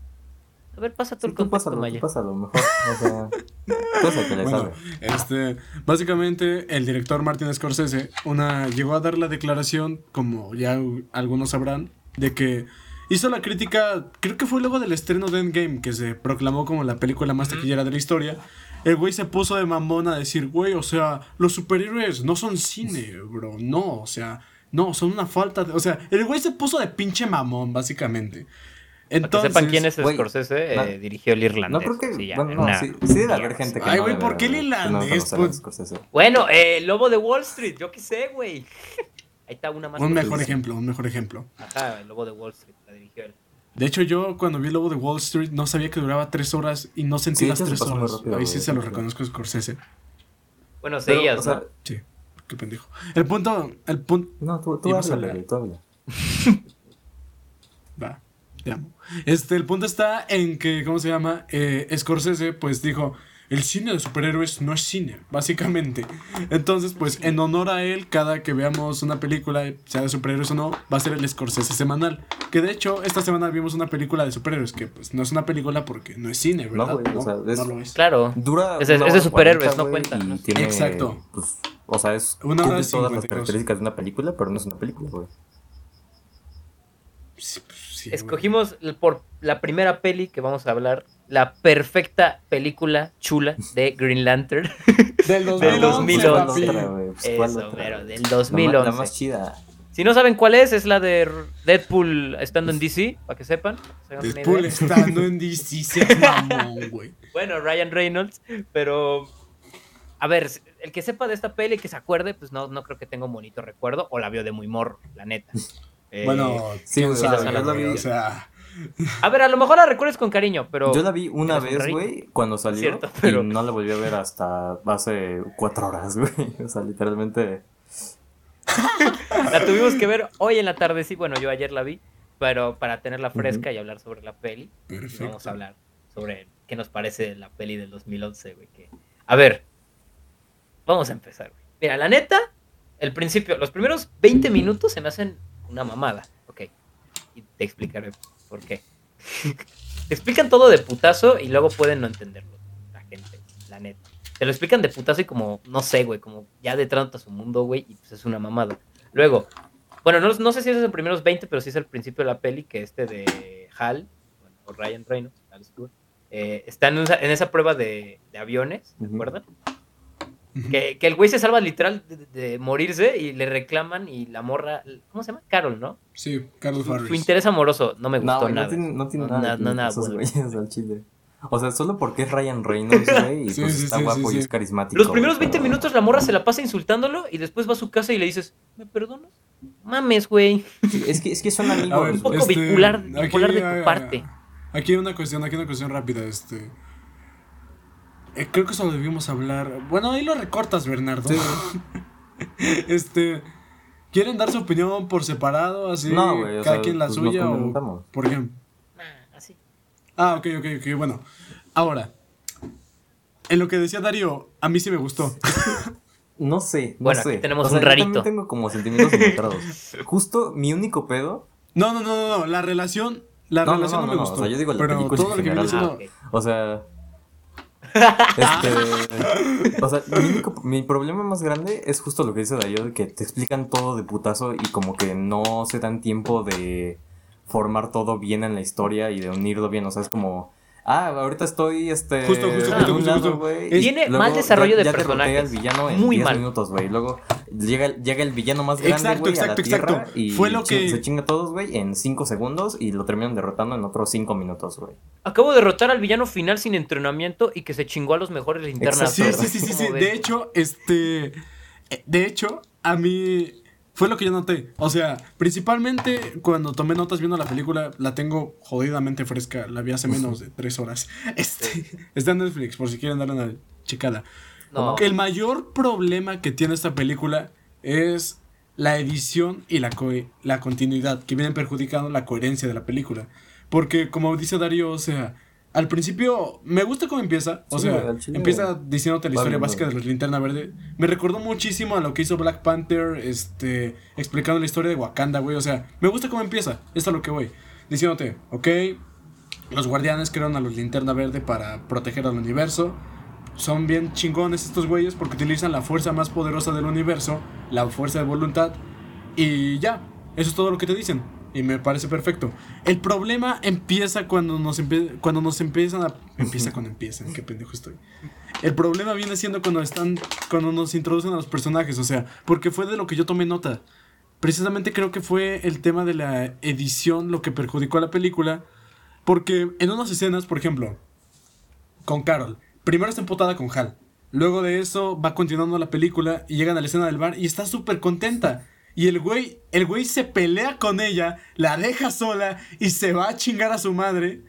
A ver, pasa tú Sí, el tú contexto, pásalo, Maya. pásalo, mejor. O sea, <laughs> el que le Bueno, sabe. este, básicamente el director Martin Scorsese una, llegó a dar la declaración, como ya algunos sabrán, de que hizo la crítica, creo que fue luego del estreno de Endgame, que se proclamó como la película más taquillera de la historia. El güey se puso de mamón a decir, güey, o sea, los superhéroes no son cine, bro, no, o sea, no, son una falta de... O sea, el güey se puso de pinche mamón, básicamente. Para que sepan quién es güey, Scorsese, no- eh, dirigió el irlandés. No creo que. Sí, ya, bueno, en no, una- sí, sí debe haber gente que. Ay, güey, ¿por qué el no irlandés? Pues- Scorsese. Bueno, eh, el Lobo de Wall Street, yo qué sé, güey. Ahí está una más. Un mejor ejemplo, un mejor ejemplo. Ajá, el Lobo de Wall Street, la dirigió él. De hecho, yo cuando vi el lobo de Wall Street no sabía que duraba tres horas y no sentí Sí, las tres horas. rápido, Ahí sí se lo sí. reconozco a Scorsese. Bueno, Pero, seguías, o sea, ¿no? Sí, qué pendejo. El punto, el punto. No, tú, tú háblale, tú habla. Va, te amo. Este, el punto está en que, ¿cómo se llama? Eh, Scorsese, pues dijo. El cine de superhéroes no es cine, básicamente. Entonces, pues, en honor a él, cada que veamos una película, sea de superhéroes o no, va a ser el Scorsese semanal. Que de hecho, esta semana vimos una película de superhéroes, que pues no es una película porque no es cine, No, ¿verdad? güey, o sea, es- no lo es. Claro. Dura. Es de- es superhéroes, no cuenta, Y ¿no? tiene. Exacto. Pues, o sea, es. Una hora cumple todas las 52. características de una película, pero no es una película, güey. Sí, pues, sí, Escogimos por la primera peli que vamos a hablar, la perfecta película chula de Green Lantern. <laughs> Del Del 2011, 2011. papi. ¿Cuál otra, güey? Pues, ¿cuál Eso, otra, pero del La ma- 2011. La más chida. Si no saben cuál es, es la de Deadpool estando en DC, para que sepan. se Deadpool estando en DC, seas mamón, güey. Bueno, Ryan Reynolds, pero... A ver, el que sepa de esta peli, que se acuerde, pues no, no creo que tenga un bonito recuerdo, o la vio de muy morro, la neta. Eh, Bueno, sí, güey, sabe, o sea, güey, yo la vi- o sea, A ver, a lo mejor la recuerdes con cariño, pero... Yo la vi una vez, güey, cuando salió. Cierto, pero- Y no la volví a ver hasta hace cuatro horas, <laughs> güey. O sea, literalmente. La tuvimos que ver hoy en la tarde, sí, bueno, yo ayer la vi, pero para tenerla fresca y hablar sobre la peli, perfecto. vamos a hablar sobre qué nos parece la peli del 2011, güey. Que... A ver, vamos a empezar, güey. Mira, la neta, el principio, los primeros 20 minutos se me hacen una mamada, ok. Y te explicaré por qué. te explican todo de putazo y luego pueden no entenderlo, la gente, la neta. Te lo explican de putazo y como, no sé, güey, como ya de tanto a su mundo, güey, y pues es una mamada. Luego, bueno, no, no sé si es los primeros 20, pero sí es el principio de la peli, que este de Hal, bueno, o Ryan Reynolds, Hal Stewart, eh, está en, esa- en esa prueba de, de aviones, ¿se Ujú. Que, que el güey se salva literal de, de morirse y le reclaman y la morra, ¿cómo se llama? Carol, ¿no? Sí, Carlos Su, su Farris. interés amoroso no me gustó No, güey, no nada. tiene, no tiene No, nada. no, nada esos güeyes al chile. O sea, solo porque es Ryan Reynolds, <laughs> güey, y Sí, pues sí, está sí, guapo sí, y es carismático. Los primeros güey, 20 pero- minutos la morra se la pasa insultándolo y después va a su casa y le dices, ¿me perdonas? Mames, güey. Es, que, es que son <laughs> A ver, amigos. un poco este, bipolar- aquí, bipolar de tu parte. Aquí hay una cuestión, aquí hay una cuestión rápida, este. Eh, creo que eso lo debimos hablar. Bueno, ahí lo recortas, Bernardo. <laughs> este. ¿Quieren dar su opinión por separado? Así, No, güey, o cada sea, quien la pues lo suya o por ejemplo. Ah, así. Ah, ok, ok, ok, bueno. Ahora, en lo que decía Darío, a mí sí me gustó. <laughs> No sé, no Bueno, sé. aquí tenemos O sea, un yo rarito. también tengo como sentimientos encontrados. Justo mi único pedo. No, no, no, no, no, la relación, la No, relación no, no, me no, gustó. o sea, yo digo la pero película todo lo que viene. Ah. O sea. Este. <laughs> o sea, mi, único- mi problema más grande es justo lo que dice de que te explican todo de putazo y como que no se dan tiempo de formar todo bien en la historia y de unirlo bien. O sea, es como. Ah, ahorita estoy este Justo, justo, justo, justo, lado, justo. güey, Es- y Tiene luego mal desarrollo de ya derroté personajes. al villano en Muy 10 mal. minutos, güey. Luego llega, llega el villano más grande, Exacto, güey, a la exacto, tierra exacto. y Fue lo que- se chinga a todos, güey, en 5 segundos y lo terminan derrotando en otros 5 minutos, güey. Acabo de derrotar al villano final sin entrenamiento y que se chingó a los mejores linternas. Sí, Exacto. sí, sí, sí, sí. ¿Cómo De hecho, este. De hecho, a mí. Fue lo que yo noté. O sea, principalmente cuando tomé notas viendo la película, la tengo jodidamente fresca. La vi hace menos de tres horas. <laughs> Este. Está en Netflix, por si quieren darle una checada. No. El mayor problema que tiene esta película es la edición y la, co- la continuidad, que vienen perjudicando la coherencia de la película. Porque, como dice Darío, o sea, al principio me gusta cómo empieza. O Sí, sea, empieza diciéndote la historia básica de los linterna verde. Me recordó muchísimo a lo que hizo Black Panther, este, explicando la historia de Wakanda, güey. O sea, me gusta cómo empieza. Es a lo que voy. Diciéndote, ok, los guardianes crearon a los linterna verde para proteger al universo. Son bien chingones estos güeyes porque utilizan la fuerza más poderosa del universo, la fuerza de voluntad. Y ya, eso es todo lo que te dicen. Y me parece perfecto. El problema empieza cuando nos, empie- cuando nos empiezan a... Empieza cuando empiezan, qué pendejo estoy. El problema viene siendo cuando están... Cuando nos introducen a los personajes, o sea, porque fue de lo que yo tomé nota. Precisamente creo que fue el tema de la edición lo que perjudicó a la película. Porque en unas escenas, por ejemplo, con Carol. Primero está emputada con Hal. Luego de eso va continuando la película y llegan a la escena del bar y está súper contenta. Y el güey, el güey se pelea con ella, la deja sola y se va a chingar a su madre.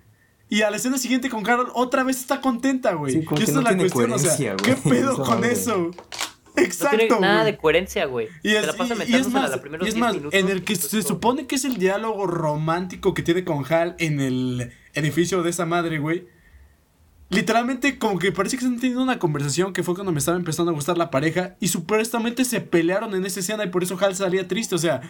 Y a la escena siguiente con Carol otra vez está contenta, güey. Sí, que esa no es la tiene cuestión, o sea, coherencia, ¿qué pedo <laughs> con eso? No Exacto, tiene nada de coherencia, güey. Y es, la pasa y- y es mentándosela más, los primeros y es 10 más, minutos, en el que se todo. supone que es el diálogo romántico que tiene con Hal en el edificio de esa madre, güey. Literalmente, como que parece que están teniendo una conversación que fue cuando me estaba empezando a gustar la pareja. Y supuestamente se pelearon en esa escena y por eso Hal salía triste. O sea,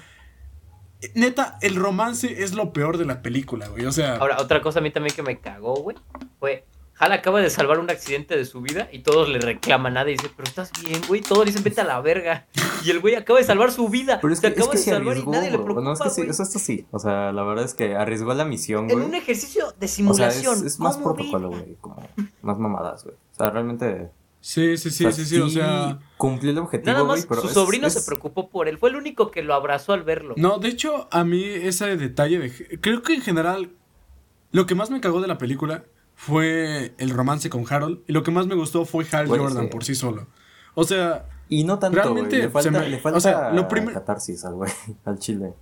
neta, el romance es lo peor de la película, güey. O sea, Ahora, otra cosa a mí también que me cagó, güey, fue... Hal acaba de salvar un accidente de su vida y todos le reclaman nada y dice, pero estás bien, güey. Todos le dicen, vete a la verga. Y el güey acaba de salvar su vida. Pero es se que, es acaba que de se salvar arriesgó, y nadie le preocupa, No, es que sí, eso esto sí. O sea, la verdad es que arriesgó la misión, En un ejercicio de O sea, es, simulación. es más ¿Cómo protocolo, güey. Como más mamadas, güey. O sea, realmente. sí, sí, sí, sí, sí. O sea, Cumplió el objetivo, Nada güey, más, pero su es- sobrino es- se preocupó por él. Fue el único que lo abrazó al verlo. No, de hecho, a mí ese detalle de... Creo que en general lo que más me cagó de la película fue el romance con Harold. Y lo que más me gustó fue Hal Jordan por sí solo. O sea, Y no tanto, Realmente. Le falta, se me- le o sea, lo primer- catarsis al güey, <laughs> al chile.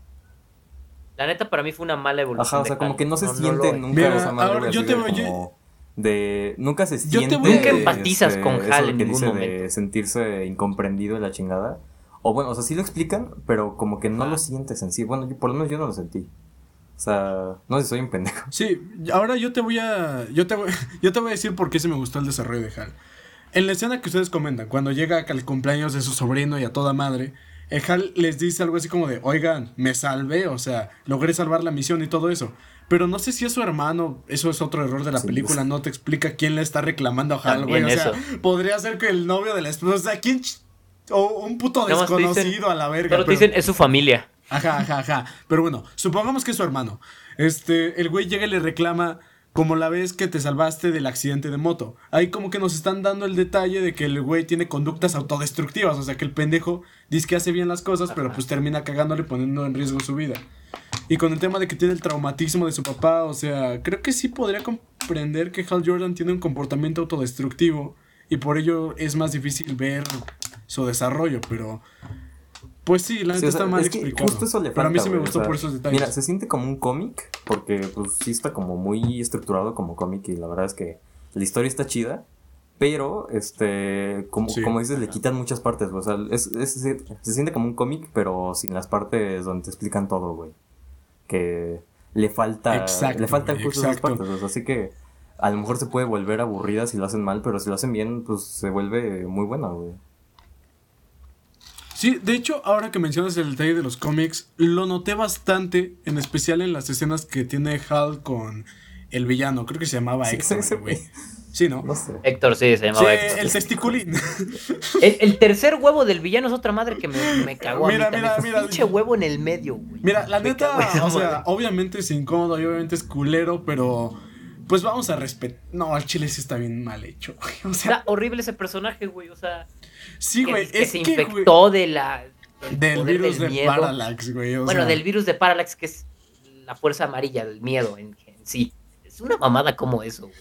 La neta, para mí fue una mala evolución. Ajá, o sea, de como Hal. que no se siente nunca Mira, ahora yo te de voy- como de nunca se Yo te siente voy Nunca empatizas este, con Hal que en ningún dice de momento. sentirse incomprendido y la chingada o bueno o sea sí lo explican pero como que no lo sientes en sí bueno yo, por lo menos yo no lo sentí o sea no sé si soy un pendejo sí, ahora yo te voy a... Yo te voy, <laughs> yo te voy a decir por qué se me gustó el desarrollo de Hal. En la escena que ustedes comentan, cuando llega al cumpleaños de su sobrino y a toda madre, el Hal les dice algo así como de, oigan, me salvé, o sea, logré salvar la misión y todo eso. Pero no sé si es su hermano, eso es otro error de la Sí, película, no te explica quién le está reclamando a Hal, güey. O sea, eso. podría ser que el novio de la esposa, o sea, quién... O un puto te dicen- desconocido a la verga. Te pero- dicen, es su familia. Ajá, ajá, ajá. Pero bueno, supongamos que es su hermano. Este, el güey llega y le reclama como la vez que te salvaste del accidente de moto. Ahí como que nos están dando el detalle de que el güey tiene conductas autodestructivas, o sea que el pendejo dice que hace bien las cosas, pero pues termina cagándole y poniendo en riesgo su vida. Y con el tema de que tiene el traumatismo de su papá, o sea, creo que sí podría comprender que Hal Jordan tiene un comportamiento autodestructivo y por ello es más difícil ver su desarrollo, pero pues sí, la neta Sí, o sea, está mal es que explicado. justo eso le pero a mí sí me gustó o sea, por esos detalles. Mira, se siente como un cómic, porque pues sí está como muy estructurado como cómic y la verdad es que la historia está chida, pero este, como, Sí. como dices, le quitan muchas partes, o sea, es, es- se, se siente como un cómic, pero sin las partes donde te explican todo, güey. Que le falta, Exacto, le faltan güey, justo esas exacto. partes, o sea, así que a lo mejor se puede volver aburrida si lo hacen mal, pero si lo hacen bien, pues se vuelve muy buena, güey. Sí, de hecho, ahora que mencionas el detalle de los cómics, lo noté bastante, en especial en las escenas que tiene Hal con el villano. Creo que se llamaba Sí, Héctor, güey. Sí, ¿no? No sé. Héctor, sí, se Sí, llamaba Héctor. el testiculín. <laughs> El, el tercer huevo del villano es otra madre que me, me cagó Mira, a mí mira, mira. Pinche huevo en el medio, güey. Mira, la Me neta, o sea, obviamente es incómodo y obviamente es culero, pero pues vamos a respetar. No, al chile sí está bien mal hecho, güey. O sea, Está horrible ese personaje, güey. O sea, sí, güey. que Es se que, güey, infectó de la, del, virus del de miedo. Parallax, güey. o bueno, sea, del virus de Parallax, que es la fuerza amarilla del miedo en, en sí. Es una mamada como eso, güey.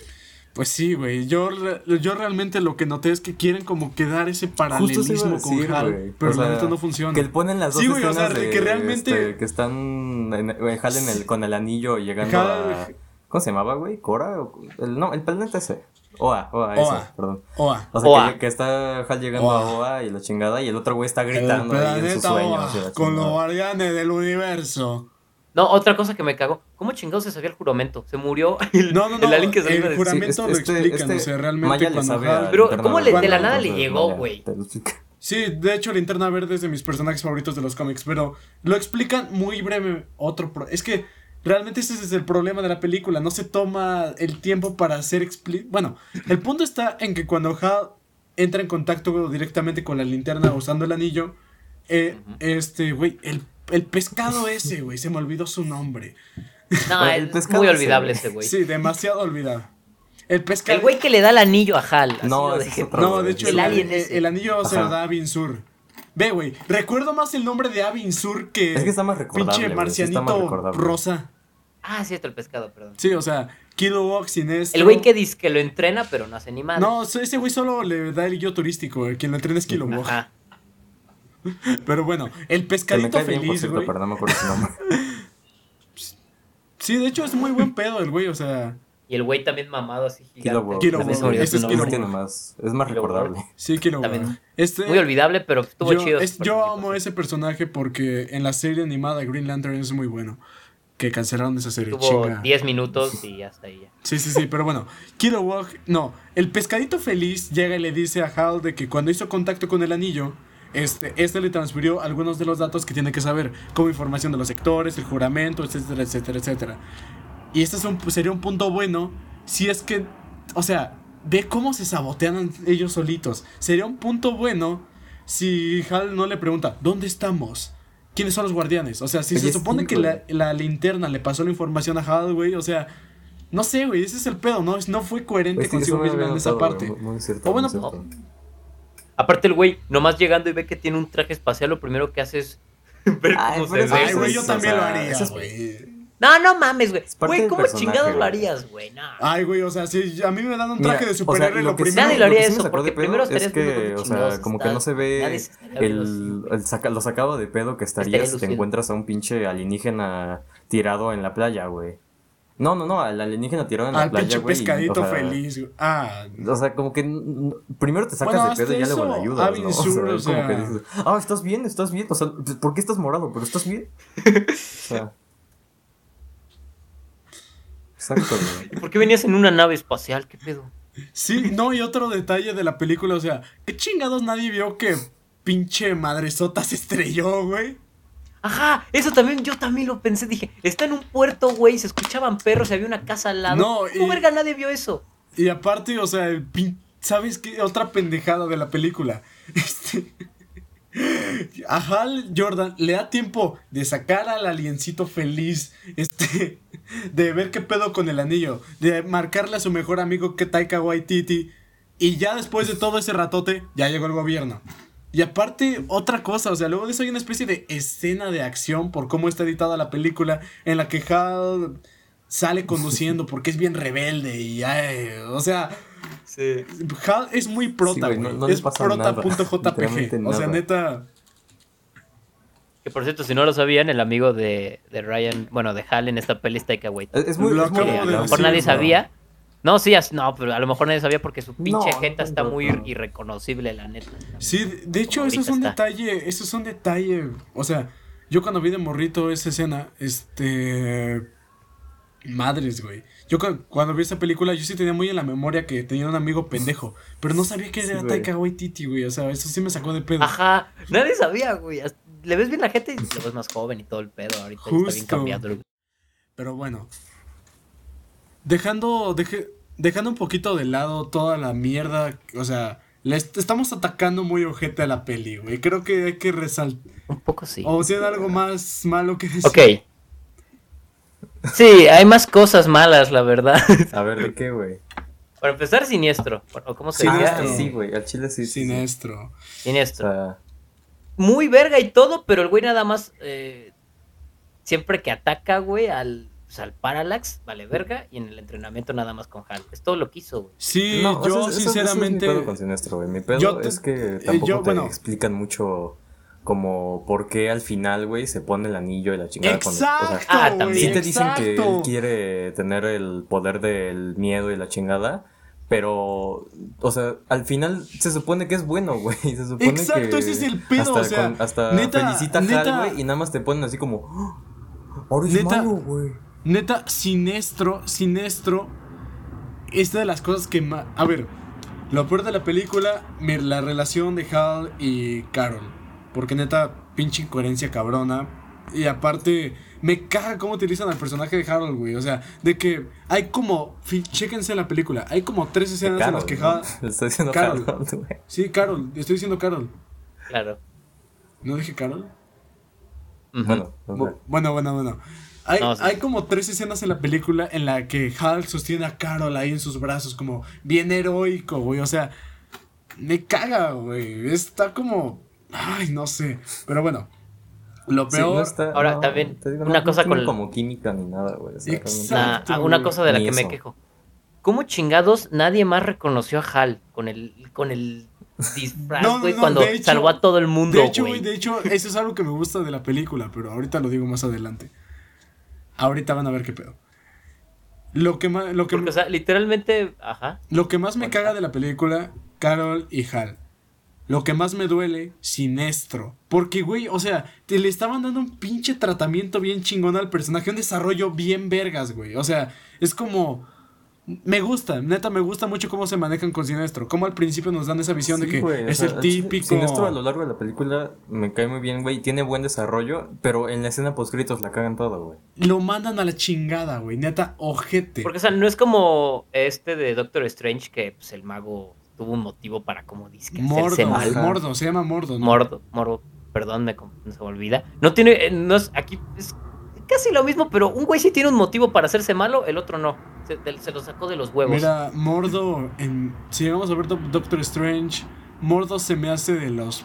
Pues sí, güey. Yo, yo realmente lo que noté es que quieren como que dar ese paralelismo decir, con Hal. güey. Pero O la sea, neta no funciona. Que ponen las dos Sí, güey, o sea, de que realmente- este, que están en, Hal en el, con el anillo llegando Hal- a... ¿Cómo se llamaba, güey? ¿Cora? O- El, no, el planeta ese. Oa, Oa, ese, Oa. perdón. Oa. O sea, Oa. Que, que está Hal llegando Oa. a Oa y la chingada y el otro güey está El gritando ahí en. Oa, y la con los guardianes del universo. No, otra cosa que me cagó. ¿Cómo chingados se sabía el juramento? Se murió <laughs> el, No, no, no. el alien que salió el juramento Sí, lo este- explican. este o sea, realmente cuando sabe Hal- Pero, ¿cómo le- de la nada le llegó, güey? Sí, de hecho, Linterna Verde es de mis personajes favoritos de los cómics, pero lo explican muy breve. Otro pro- es que realmente ese es el problema de la película, no se toma el tiempo para hacer expli Bueno, el punto está en que cuando Hal entra en contacto directamente con la linterna usando el anillo, eh, este, güey, el, el pescado ese, güey, se me olvidó su nombre. No, el es pescado muy olvidable ese güey. Sí, demasiado olvidado. El pescado. El güey que le da el anillo a Hal. No, otro, No, de hecho, El el, alien el- ese. el anillo se lo da a Abin Sur. Ve, güey, recuerdo más el nombre de Abin Sur que. Es que está más recordable, Pinche güey, sí está más marcianito recordable. rosa. Ah, sí, está el pescado, perdón. Sí, o sea, Kilowog, Sinestro. El güey que dice que lo entrena, pero no hace ni madre. No, ese güey solo le da el guío turístico. Quien lo entrena es Kilowog. Ajá. <laughs> Pero bueno, el pescadito feliz, cierto, güey. me acuerdo su nombre. <laughs> Sí, de hecho es muy buen pedo el güey, o sea. Y el güey también mamado así gigante. Ese su es. Kilowog. tiene más, es más recordable. Sí. También. Este, Muy olvidable, pero estuvo yo, chido. es- yo amo ese personaje porque en la serie animada de Green Lantern es muy bueno. Que cancelaron esa serie. Tuvo chinga. 10 minutos y hasta ahí ya. Sí, sí, sí, pero bueno, Kilowog, no, el pescadito feliz llega y le dice a Hal de que cuando hizo contacto con el anillo, este, este le transfirió algunos de los datos que tiene que saber, como información de los sectores, el juramento, etcétera, etcétera, etcétera. Y este es un, sería un punto bueno si es que, o sea, ve cómo se sabotean ellos solitos. Sería un punto bueno si Hal no le pregunta, ¿dónde estamos? ¿Quiénes son los guardianes? O sea, si se supone que la, la linterna le pasó la información a Hal, güey, o sea, no sé, güey, ese es el pedo, ¿no? No fue coherente Es que consigo había en esa parte. Muy, muy cierto. O bueno, muy cierto. Aparte el güey, nomás llegando y ve que tiene un traje espacial, lo primero que hace es <laughs> ver cómo pero se ve. Ay, güey, yo o también sea, lo haría, güey. No, no mames, güey. Güey, ¿cómo chingados lo harías, güey? No. Ay, güey, o sea, si a mí me dan un traje Mira, de superhéroe, o sea, lo, sí- primero... Nadie lo haría que sí eso, porque primero es estarías que, o sea, como que no se ve se el, el saca, lo sacado de pedo que estarías Estaría si te encuentras a un pinche alienígena tirado en la playa, güey. No, no, no, al alienígena tirado en la Al playa, pinche güey. y, pescadito o sea, feliz, güey. Ah, O sea, como que primero te sacas Bueno, de pedo y ya luego le ayudas, ¿no? <laughs> O sea, Sur, o es como que sea- dices, ah, estás bien, estás bien. O sea, ¿por qué estás morado? ¿Pero estás bien? <laughs> O sea. Exacto, güey. ¿Y por qué venías en una nave espacial? ¿Qué pedo? sí, no, y otro detalle de la película, o sea, ¿qué chingados nadie vio que pinche madresota se estrelló, güey? Ajá, eso también, yo también lo pensé. Dije, está en un puerto, güey, se escuchaban perros y había una casa al lado. No, ¿Cómo y- verga nadie vio eso? Y aparte, o sea, el pin... ¿Sabes qué? Otra pendejada de la película. <laughs> Este... A Hal Jordan le da tiempo de sacar al aliencito feliz, este, de ver qué pedo con el anillo, de marcarle a su mejor amigo que Taika Waititi, y ya después de todo ese ratote, ya llegó el gobierno. Y aparte, otra cosa, o sea, luego de eso hay una especie de escena de acción por cómo está editada la película, en la que Hal sale conduciendo <laughs> porque es bien rebelde y, ay, o sea, Sí. Hal es muy prota, Sí, no- no es prota.jpg. O sea, neta. Que por cierto, si no lo sabían, el amigo de, de Ryan, bueno, de Hal en esta peli es Taika Waititi. Es, es muy, Lo es muy acabo Que a lo mejor decir, nadie sabía. No, sí, no, pero a lo mejor nadie sabía porque su pinche No, jeta no, está no, muy no. irreconocible, la neta. Sí, de hecho, eso es un está. detalle. Eso es un detalle. O sea, yo cuando vi de morrito esa escena, este. Madres, güey. Yo cu- cuando vi esa película, yo sí tenía muy en la memoria que tenía un amigo pendejo. Pero no sabía que Sí, era güey. Taika Waititi, güey. O sea, eso sí me sacó de pedo. Ajá, nadie sabía, güey. Le ves bien la gente y lo ves más joven y todo el pedo. Ahorita está bien cambiado. Pero bueno. Dejando, deje- dejando un poquito de lado toda la mierda. O sea, le est- estamos atacando muy ojete a la peli, güey. Creo que hay que resaltar. Un poco sí. O sea, algo más malo que decir. Ok. Sí, hay más cosas malas, la verdad. <laughs> A ver, ¿de qué, güey? Para empezar, siniestro. ¿O ¿Cómo se Siniestro. Ah, sí, güey, al chile sí. O Siniestro. sea, Muy verga y todo, pero el güey nada más. eh, siempre que ataca, güey, al, pues, al Parallax, vale verga. Y en el entrenamiento nada más con Hal. Es todo lo que hizo, güey. Sí, no, yo eso es- eso- eso es mi sinceramente. pedo con Sinestro, güey. Mi pedo yo te- es que eh, tampoco yo, te bueno. explican mucho como por qué al final, güey, se pone el anillo y la chingada con el- o sea, Exacto, Ah, también. Sí te dicen que él exacto. quiere tener el poder del miedo y la chingada, pero, o sea, al final se supone que es bueno, güey. <laughs> Se supone Exacto, que ese es el pedo, hasta, o sea, con- hasta neta- felicita a Hal, güey, y nada más te ponen así como, "Ah, ahora es Neta- malo, güey. Neta, Sinestro, Sinestro. Esta de las cosas que más. A ver, lo peor de la película, la relación de Hal y Carol. Porque neta, pinche incoherencia cabrona. Y aparte, me caga cómo utilizan al personaje de Harold, güey. O sea, de que hay como. Chéquense la película. Hay como tres escenas en las que Carol, Hal. ¿no? Le estoy diciendo Carol. Harold, güey. Sí, Carol, estoy diciendo Carol. Claro. ¿No dije Carol? Bueno, Bueno, bueno, bueno. Hay, No, sí. hay como tres escenas en la película en la que Hal sostiene a Carol ahí en sus brazos, como bien heroico, güey. O sea, me caga, güey. Está como. Ay, no sé. Pero bueno. Lo sí, peor. no está- Ahora, no, también, digo, una no- cosa con como química ni nada, güey. o sea, realmente- Exacto. Una cosa de la que me quejo. ¿Cómo chingados nadie más reconoció a Hal con el, con el disfraz, güey, no, cuando hecho- salvó a todo el mundo, De hecho, güey? de hecho, eso es algo que me gusta de la película, pero ahorita lo digo más adelante. Ahorita van a ver qué pedo. Lo que más, lo que, Porque, o sea, literalmente, ajá. Lo que más me caga de la película, Carol y Hal. Lo que más me duele, Sinestro. Porque, güey, o sea, te le estaban dando un pinche tratamiento bien chingón al personaje, un desarrollo bien vergas, güey. O sea, es como. Me gusta, neta, me gusta mucho cómo se manejan con Sinestro. Como al principio nos dan esa visión de que o es sea, el típico. Sinestro a lo largo de la película me cae muy bien, güey. Tiene buen desarrollo, pero en la escena postcritos la cagan todo, güey. Lo mandan a la chingada, güey. Neta, ojete. Porque, o sea, no es como este de Doctor Strange que pues, el mago tuvo un motivo para como disque hacerse Mordo, mal. Mordo, se llama Mordo, ¿no? Mordo, Mordo, perdón, me, com- se me olvida. No tiene, eh, no es, aquí es casi lo mismo, pero un güey sí tiene un motivo para hacerse malo, el otro no. Se, se lo sacó de los huevos. Mira, Mordo, en, si llegamos a ver Do- Doctor Strange, Mordo se me hace de los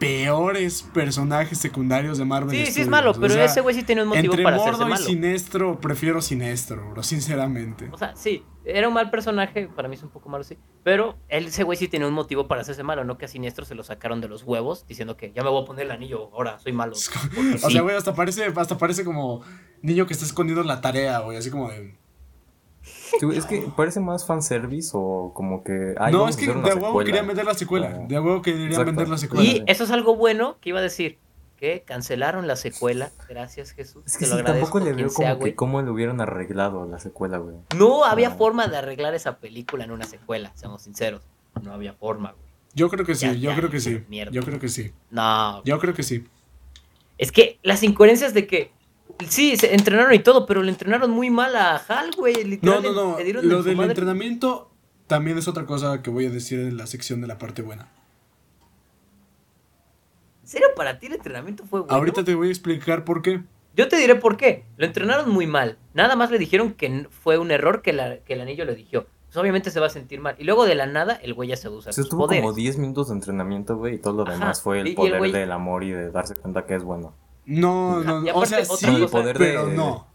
peores personajes secundarios de Marvel. sí, sí es malo, O pero sea, ese güey sí tiene un motivo Entre para hacerse Mordo y malo. Sinestro, prefiero Sinestro, bro, sinceramente. O sea, sí, era un mal personaje, para mí es un poco malo, sí. Pero él, ese güey sí tiene un motivo para hacerse malo, no que a Siniestro se lo sacaron de los huevos, diciendo que ya me voy a poner el anillo, ahora soy malo. O sí. sea, güey, hasta parece, hasta parece como niño que está escondiendo la tarea, güey, así como de... Sí, es que parece más fanservice o como que. ay, no, es que de huevo querían vender la secuela, Ah. de huevo querían Exacto. vender la secuela. Y eso es algo bueno que iba a decir. Que cancelaron la secuela. Gracias, Jesús. Es te que lo sí, agradezco, tampoco le veo sea, como que cómo le hubieran arreglado la secuela, güey. No había Ah. forma de arreglar esa película en una secuela, seamos sinceros. No había forma, güey. Yo creo que sí, Ya, yo ya, creo que sí, mierda. yo creo que sí, No. yo creo que sí. Es que las incoherencias de que. Sí, se entrenaron y todo, pero le entrenaron muy mal a Hal, güey. No, Literal, no, no. le Lo del madre. entrenamiento también es otra cosa que voy a decir en la sección de la parte buena. ¿En serio para ti el entrenamiento fue bueno? Ahorita te voy a explicar por qué. Yo te diré por qué. Lo entrenaron muy mal. Nada más le dijeron que fue un error que, la- que el anillo le dijo. Pues obviamente se va a sentir mal. Y luego de la nada, el güey ya se usa Se tuvo como 10 minutos de entrenamiento, güey, y todo lo Ajá, demás fue y- y el poder güey- del amor y de darse cuenta que es bueno. No, no, no. O sea, otra sí, el poder pero de- no.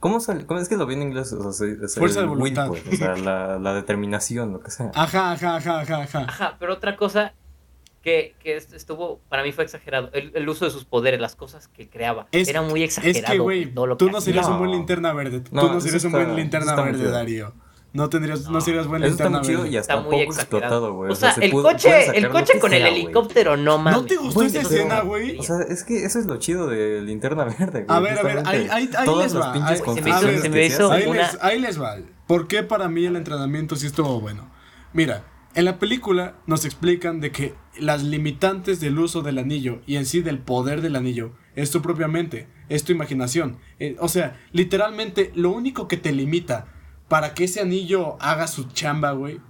¿Cómo, sal- cómo es que lo vi en inglés? O sea, es Fuerza el de will, voluntad. pues, o sea, la, la determinación, lo que sea. Ajá, ajá, ajá, ajá, ajá. Ajá, pero otra cosa que, que est- estuvo, para mí fue exagerado. El, el uso de sus poderes, las cosas que creaba. Es- Era muy Es exagerado. que, güey, tú no serías un No. buen linterna verde. No, tú no serías un está- buen linterna verde. Darío. No tendrías, no, No. serías buen Eso está muy chido y hasta Está muy poco exagerado. explotado, güey. O sea, se el pudo- coche, el lo coche con el sea, helicóptero, no mames. ¿No te gustó esa escena, güey? O sea, es que eso es lo chido de Linterna Verde, güey. A ver, a ver, ahí, ahí, ahí Todas les va. pinches ahí- se me hizo- construcciones se me que hizo- Ahí, una- les, ahí les va. ¿Por qué para mí el entrenamiento sí estuvo bueno? Mira, en la película nos explican de que las limitantes del uso del anillo y en sí del poder del anillo es tu propia mente, es tu imaginación. Eh, o sea, literalmente lo único que te limita para que ese anillo haga su chamba, güey,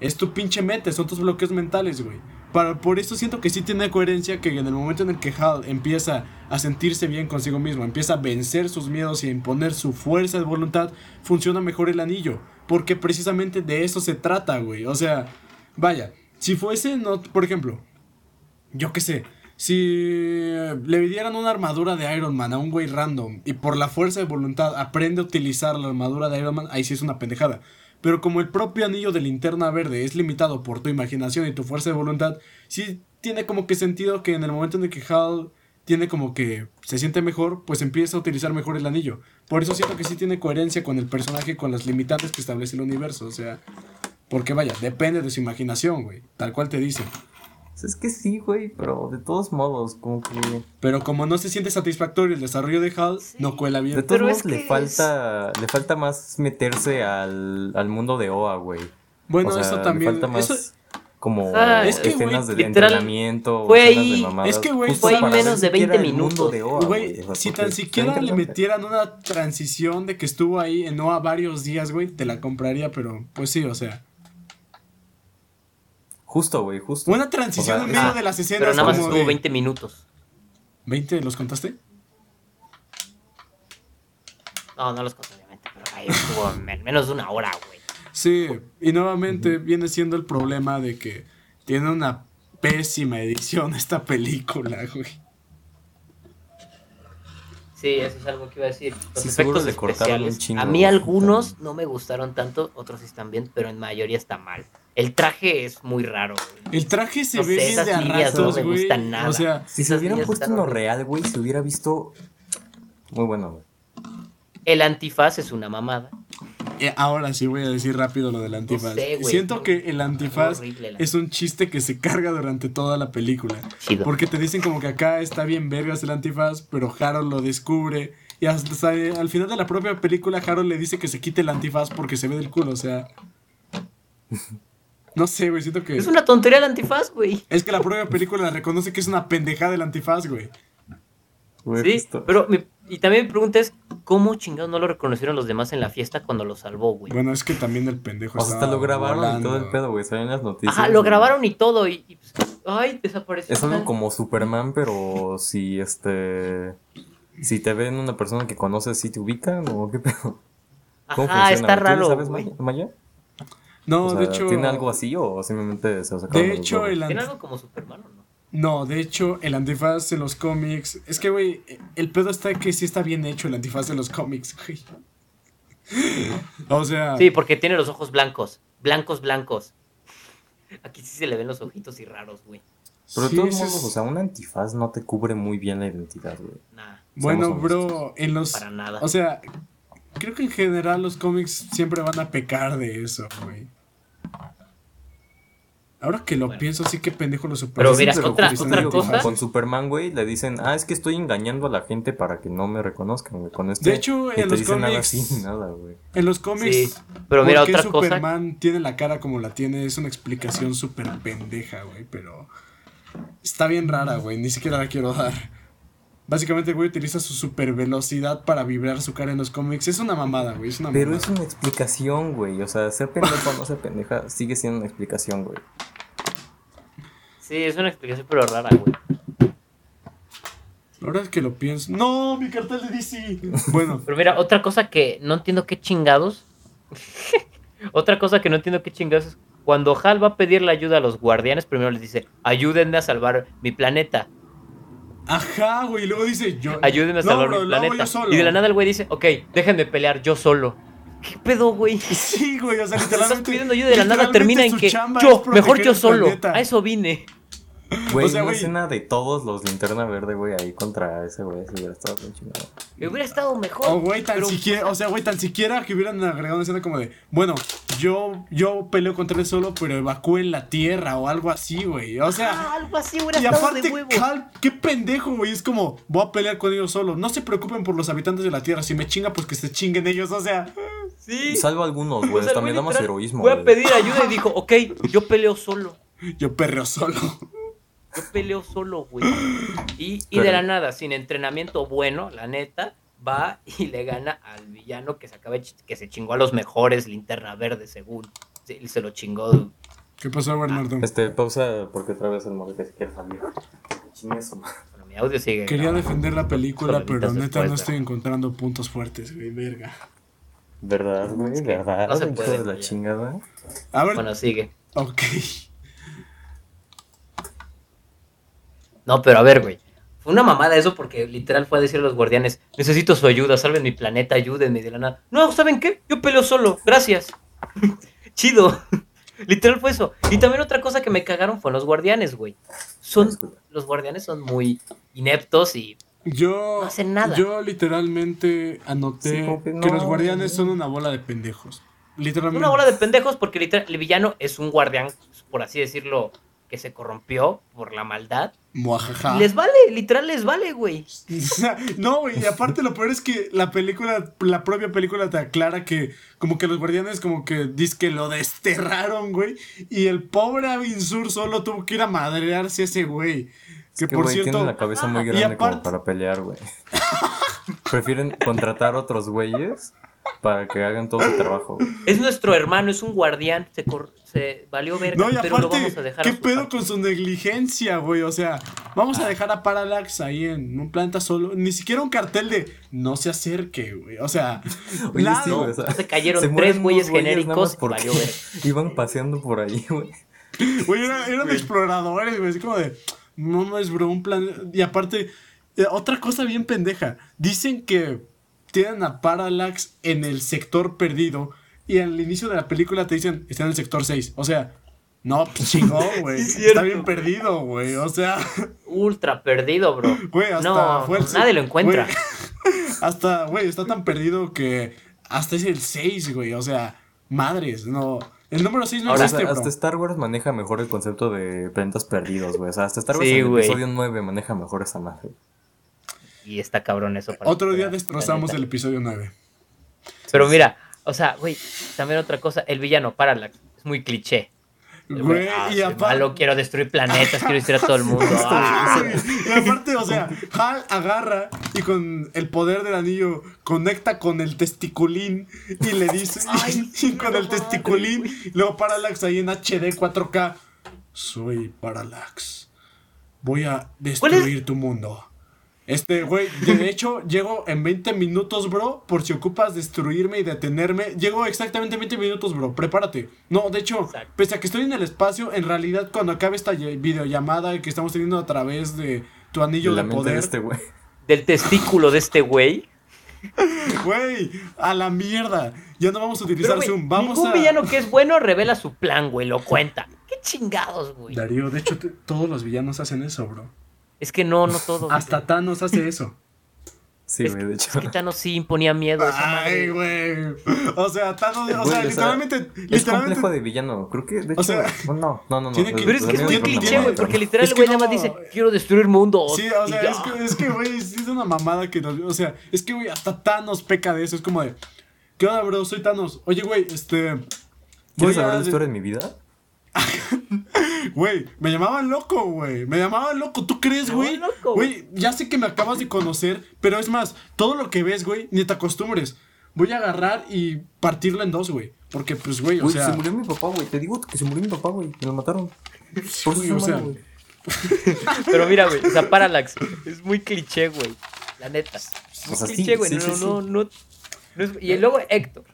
es tu pinche mente, son tus bloqueos mentales, güey. para, por eso siento que sí tiene coherencia que en el momento en el que Hal empieza a sentirse bien consigo mismo, empieza a vencer sus miedos y a imponer su fuerza de voluntad, funciona mejor el anillo. Porque precisamente de eso se trata, güey. O sea, vaya, si fuese, no, por ejemplo, yo qué sé, si le dieran una armadura de Iron Man a un güey random y por la fuerza de voluntad aprende a utilizar la armadura de Iron Man, ahí sí es una pendejada. Pero como el propio anillo de linterna verde es limitado por tu imaginación y tu fuerza de voluntad, sí tiene como que sentido que en el momento en el que Hal tiene como que se siente mejor, pues empieza a utilizar mejor el anillo. Por eso siento que sí tiene coherencia con el personaje, con las limitantes que establece el universo. O sea, porque vaya, depende de su imaginación, güey. Tal cual te dice. Es que sí, güey, pero de todos modos, como que. Pero como no se siente satisfactorio el desarrollo de Hal, no cuela bien. De todos modos, le falta, le falta más meterse al, al mundo de OA, güey. Bueno, eso también. Le falta más como es que, escenas de entrenamiento, fue ahí, de mamadas. Es que, güey, fue ahí menos de 20 minutos. De OA, güey, si tan siquiera le metieran una transición de que estuvo ahí en OA varios días, güey, te la compraría, pero pues sí, o sea. Justo, güey, justo. Buena transición O sea, en medio ah, de las escenas. Pero nada más estuvo de- 20 minutos. ¿20 los contaste? No, no los conté, obviamente, pero ahí estuvo men- menos de una hora, güey. Sí, y nuevamente viene siendo el problema de que tiene una pésima edición esta película, güey. Sí, eso es algo que iba a decir. Los Sí, seguro efectos le cortaron un especiales. chingo, a mí algunos también. no me gustaron tanto, otros sí están bien, pero en mayoría está mal. El traje es muy raro, güey. El traje se No ve sé, bien esas de líneas no me güey. gustan nada. O sea, Si se líneas puesto en lo real, güey, se hubiera visto muy bueno, güey. El antifaz es una mamada. Eh, ahora sí voy a decir rápido lo del antifaz. sé, Siento que el antifaz horrible la- es un chiste que se carga durante toda la película. Chido. Porque te dicen como que acá está bien vergas el antifaz, pero Harold lo descubre. Y hasta eh, al final de la propia película, Harold le dice que se quite el antifaz porque se ve del culo, o sea. No sé, güey, siento que. Es una tontería el antifaz, güey. Es que la propia película reconoce que es una pendejada el antifaz, güey. Sí, pero mi- y también mi pregunta es, ¿cómo chingados no lo reconocieron los demás en la fiesta cuando lo salvó, güey? Bueno, es que también el pendejo O sea, hasta estaba lo grabaron y todo el pedo, güey. Salen las noticias. Ajá, lo grabaron y todo y, y, pues, ay, desapareció. Es algo como Superman, pero si este. Si te ven una persona que conoces, si te ubican o qué pedo. ¿Cómo Ajá, funciona, está raro, ¿Sabes güey. Maya? Maya? No, O sea, de hecho. ¿Tiene algo así o simplemente se lo sacaron De hecho, el ¿Tiene algo como Superman o no? No, de hecho, el antifaz en los cómics. Es que, güey, el pedo está que sí está bien hecho el antifaz en los cómics, güey. O sea. Sí, porque tiene los ojos blancos. Blancos, blancos. Aquí sí se le ven los ojitos y raros, güey. Pero de sí, todos modos, es- o sea, un antifaz no te cubre muy bien la identidad, güey. Nah, Bueno, bro, en los. para nada. O sea, creo que en general los cómics siempre van a pecar de eso, güey. Ahora que lo Bueno. pienso, sí que pendejo los Pero mira, siempre otra- otra cosa-. Con Superman, güey, le dicen, ah, es que estoy engañando a la gente para que no me reconozcan, güey. Con este. De hecho, en los dicen nada cómics- así, <laughs> ni nada, güey. En los cómics. Sí, pero mira, ¿por qué otra cosa- Superman tiene la cara como la tiene? Es una explicación súper pendeja, güey, pero. Está bien rara, güey. Ni siquiera la quiero dar. Básicamente, güey, utiliza su super velocidad para vibrar su cara en los cómics. Es una mamada, güey. Es una Pero mamada. es una explicación, güey. O sea, ser pendejo o no ser pendeja sigue siendo una explicación, güey. Sí, es una explicación pero rara, güey. Ahora que lo pienso. ¡No! ¡Mi cartel de DC! Bueno, Pero mira, otra cosa que no entiendo qué chingados. <laughs> otra cosa que no entiendo qué chingados es cuando Hal va a pedir la ayuda a los guardianes, primero les dice, ayúdenme a salvar mi planeta. Ajá, güey. y Luego dice yo. Ayúdenme a No, salvar bro, mi lo hago planeta. yo solo. Y de la nada el güey dice, ok, déjenme pelear yo solo. ¿Qué pedo, güey? <laughs> Sí, güey. <laughs> O sea, Estás literalmente. pidiendo ayuda y de la nada termina en que yo, mejor yo solo. A eso vine. Güey, O sea, una escena de todos los linterna verde, güey, ahí contra ese güey, si hubiera estado bien chingado. Me hubiera estado mejor. O güey, tan pero- siquiera, o sea, güey, tan siquiera que hubieran agregado una escena como de, bueno, yo, yo peleo contra él solo, pero evacúen la tierra o algo así, güey. O sea, Ah, algo así hubiera y estado aparte, de huevo. Cal, qué pendejo, güey. Es como, voy a pelear con ellos solo. No se preocupen por los habitantes de la tierra. Si me chinga, pues que se chinguen ellos. O sea, Sí. Y salvo algunos, O güey, también damos heroísmo, Fue a pedir ayuda y dijo, ok, yo peleo solo. yo perreo solo. Yo peleo solo, güey. Y, de la nada, sin entrenamiento bueno, la neta, va y le gana al villano que se acaba que se chingó a los mejores linterna verde, según. Sí, se lo chingó ¿Qué pasó, Bernardo? Este, pausa porque otra vez el móvil se quiere salir. Madre. Bueno, mi audio sigue. Quería grabando. defender la película, pero neta no estoy encontrando puntos fuertes, güey, verga. ¿Verdad, güey? ¿Verdad? no se puede, de la güey. chingada. A ver, Bueno, sigue. ok. No, pero a ver, güey. Fue una mamada eso porque literal fue a decir a los guardianes, necesito su ayuda, salven mi planeta, ayúdenme de la nada. No, ¿saben qué? Yo peleo solo, gracias. <laughs> Chido. <laughs> literal fue eso. Y también otra cosa que me cagaron fue los guardianes, güey. Son, los guardianes son muy ineptos y Yo, No hacen nada. yo literalmente anoté Sí, que, los guardianes no. son una bola de pendejos. Literalmente. una bola de pendejos porque literal el villano es un guardián, por así decirlo, que se corrompió por la maldad. Muajaja. Les vale, literal les vale, güey. <laughs> no, güey, y aparte lo peor es que la película, la propia película te aclara que como que los guardianes como que dice que lo desterraron, güey, y el pobre Avinsur solo tuvo que ir a madrearse a ese güey. Que Que, por güey, cierto, tienen la cabeza muy y grande como para pelear, güey. <laughs> Prefieren contratar otros güeyes para que hagan todo su trabajo. Es nuestro hermano, es un guardián, se, cor- se valió verga, no, y pero lo aparte, vamos a dejar ¿qué a pedo parte. con su negligencia, güey? O sea, vamos a dejar a Parallax ahí en un planeta solo. Ni siquiera un cartel de no se acerque, güey. O sea, <laughs> Oye, nada. sí, güey, o sea, Se cayeron se tres güeyes genéricos y valió verga. <laughs> Iban paseando por ahí, güey. Güey, era- eran exploradores, güey. Así como de. No mames, bro, un plan. Y aparte, eh, otra cosa bien pendeja. Dicen que tienen a Parallax en el sector perdido. Y al inicio de la película te dicen, está en el sector 6. O sea, no, pues, <laughs> chingón, güey. Es está bien perdido, güey. O sea, Ultra perdido, bro. <laughs> güey, hasta no, fue el- nadie lo encuentra. güey, <laughs> hasta, güey, está tan perdido que hasta es el 6, güey. O sea, madres, no. El número 6 no Ahora, existe, sea, bro. hasta Star Wars maneja mejor el concepto de planetas perdidos, güey. O sea, hasta Star Wars Sí, en el episodio 9 maneja mejor esa madre. Y está cabrón eso. para Otro día destrozamos el episodio 9. Pero mira, o sea, güey, también otra cosa, el villano, Parallax, es muy cliché. Güey, ah, y aparte. malo, quiero destruir planetas, quiero destruir a todo el <laughs> mundo. Ah, y aparte, o sea, Hal agarra y con el poder del anillo conecta con el testiculín y le dice, <laughs> Ay, <laughs> y con el madre, testiculín, güey. luego Parallax ahí en HD 4K. Soy Parallax. Voy a destruir tu mundo. Este, güey, de <laughs> hecho, llego en 20 minutos, bro. Por si ocupas destruirme y detenerme. Llego exactamente en 20 minutos, bro. Prepárate. No, de hecho, Exacto. pese a que estoy en el espacio, en realidad, cuando acabe esta videollamada que estamos teniendo a través de tu anillo de poder, este güey. Del testículo de este güey. <laughs> güey, a la mierda. Ya no vamos a utilizar Pero, Zoom. Vamos ningún a. villano que es bueno revela su plan, güey, lo cuenta. <laughs> ¿Qué chingados, güey? Darío, de hecho, todos los villanos hacen eso, bro. Es que no, no todo. Hasta Thanos hace eso. Sí, es, güey, de es hecho. que Thanos sí imponía miedo a esa Ay, madre. güey. O sea, Thanos, o Güey, sea, o sea, literalmente. Es literalmente complejo de villano. Creo que, de hecho. O sea, no, no, no, no. tiene que- Pero es que es muy cliché, güey, porque literal es el güey nada más dice, quiero destruir mundos. Sí, o sea, es que, es que, güey, sí es una mamada que nos. O sea, es que, güey, hasta Thanos peca de eso. Es como de. ¿Qué onda, bro? Soy Thanos. Oye, güey, este. ¿Quieres saber la historia de mi vida? <laughs> Güey, me llamaban loco, güey. Me llamaban loco. ¿Tú crees, Me güey? llamaban loco. Güey, ya sé que me acabas de conocer, pero es más, todo lo que ves, güey, ni te acostumbres. Voy a agarrar y partirlo en dos, güey. Porque, pues, güey, o sea. se murió mi papá, güey. Te digo que se murió mi papá, güey. Me lo mataron. Por eso o sea. <laughs> Pero mira, güey, o sea, Parallax es muy cliché, güey. La neta. Muy O sea, sí, cliché, güey. sí, no, sí, sí. no, no, no es- Y luego Héctor,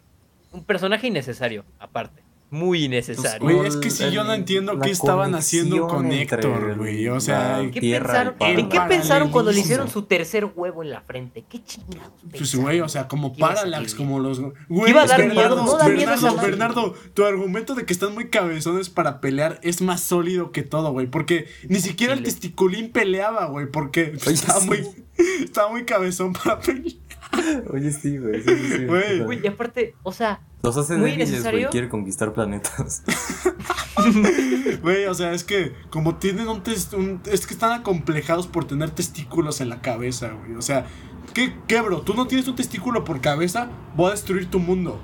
un personaje innecesario, aparte. Muy innecesario. Güey, es que si yo no entiendo qué estaban haciendo con Héctor, güey. O sea, ¿Qué tierra, pensaron. ¿En qué pensaron cuando le hicieron su tercer huevo en la frente? ¿Qué chingados Pues, güey, o sea, como ¿Qué iba a Parallax, como los. Güey, Iba a dar Bernardo, miedo, no da miedo Bernardo, tu argumento de que están muy cabezones para pelear es más sólido que todo, güey. Porque ni siquiera el testiculín peleaba, güey. Porque Oye, estaba, sí. muy, <laughs> estaba muy cabezón para pelear. <laughs> Oye, sí, güey. Sí, sí, sí. Güey. Y aparte, o sea, Los hace muy débiles, güey. necesario. Quiere conquistar planetas. <laughs> Güey, o sea, es que como tienen un, tes- un- Es que están acomplejados por tener testículos en la cabeza, güey. O sea, ¿qué, ¿qué, bro? ¿Tú no tienes un testículo por cabeza? Voy a destruir tu mundo.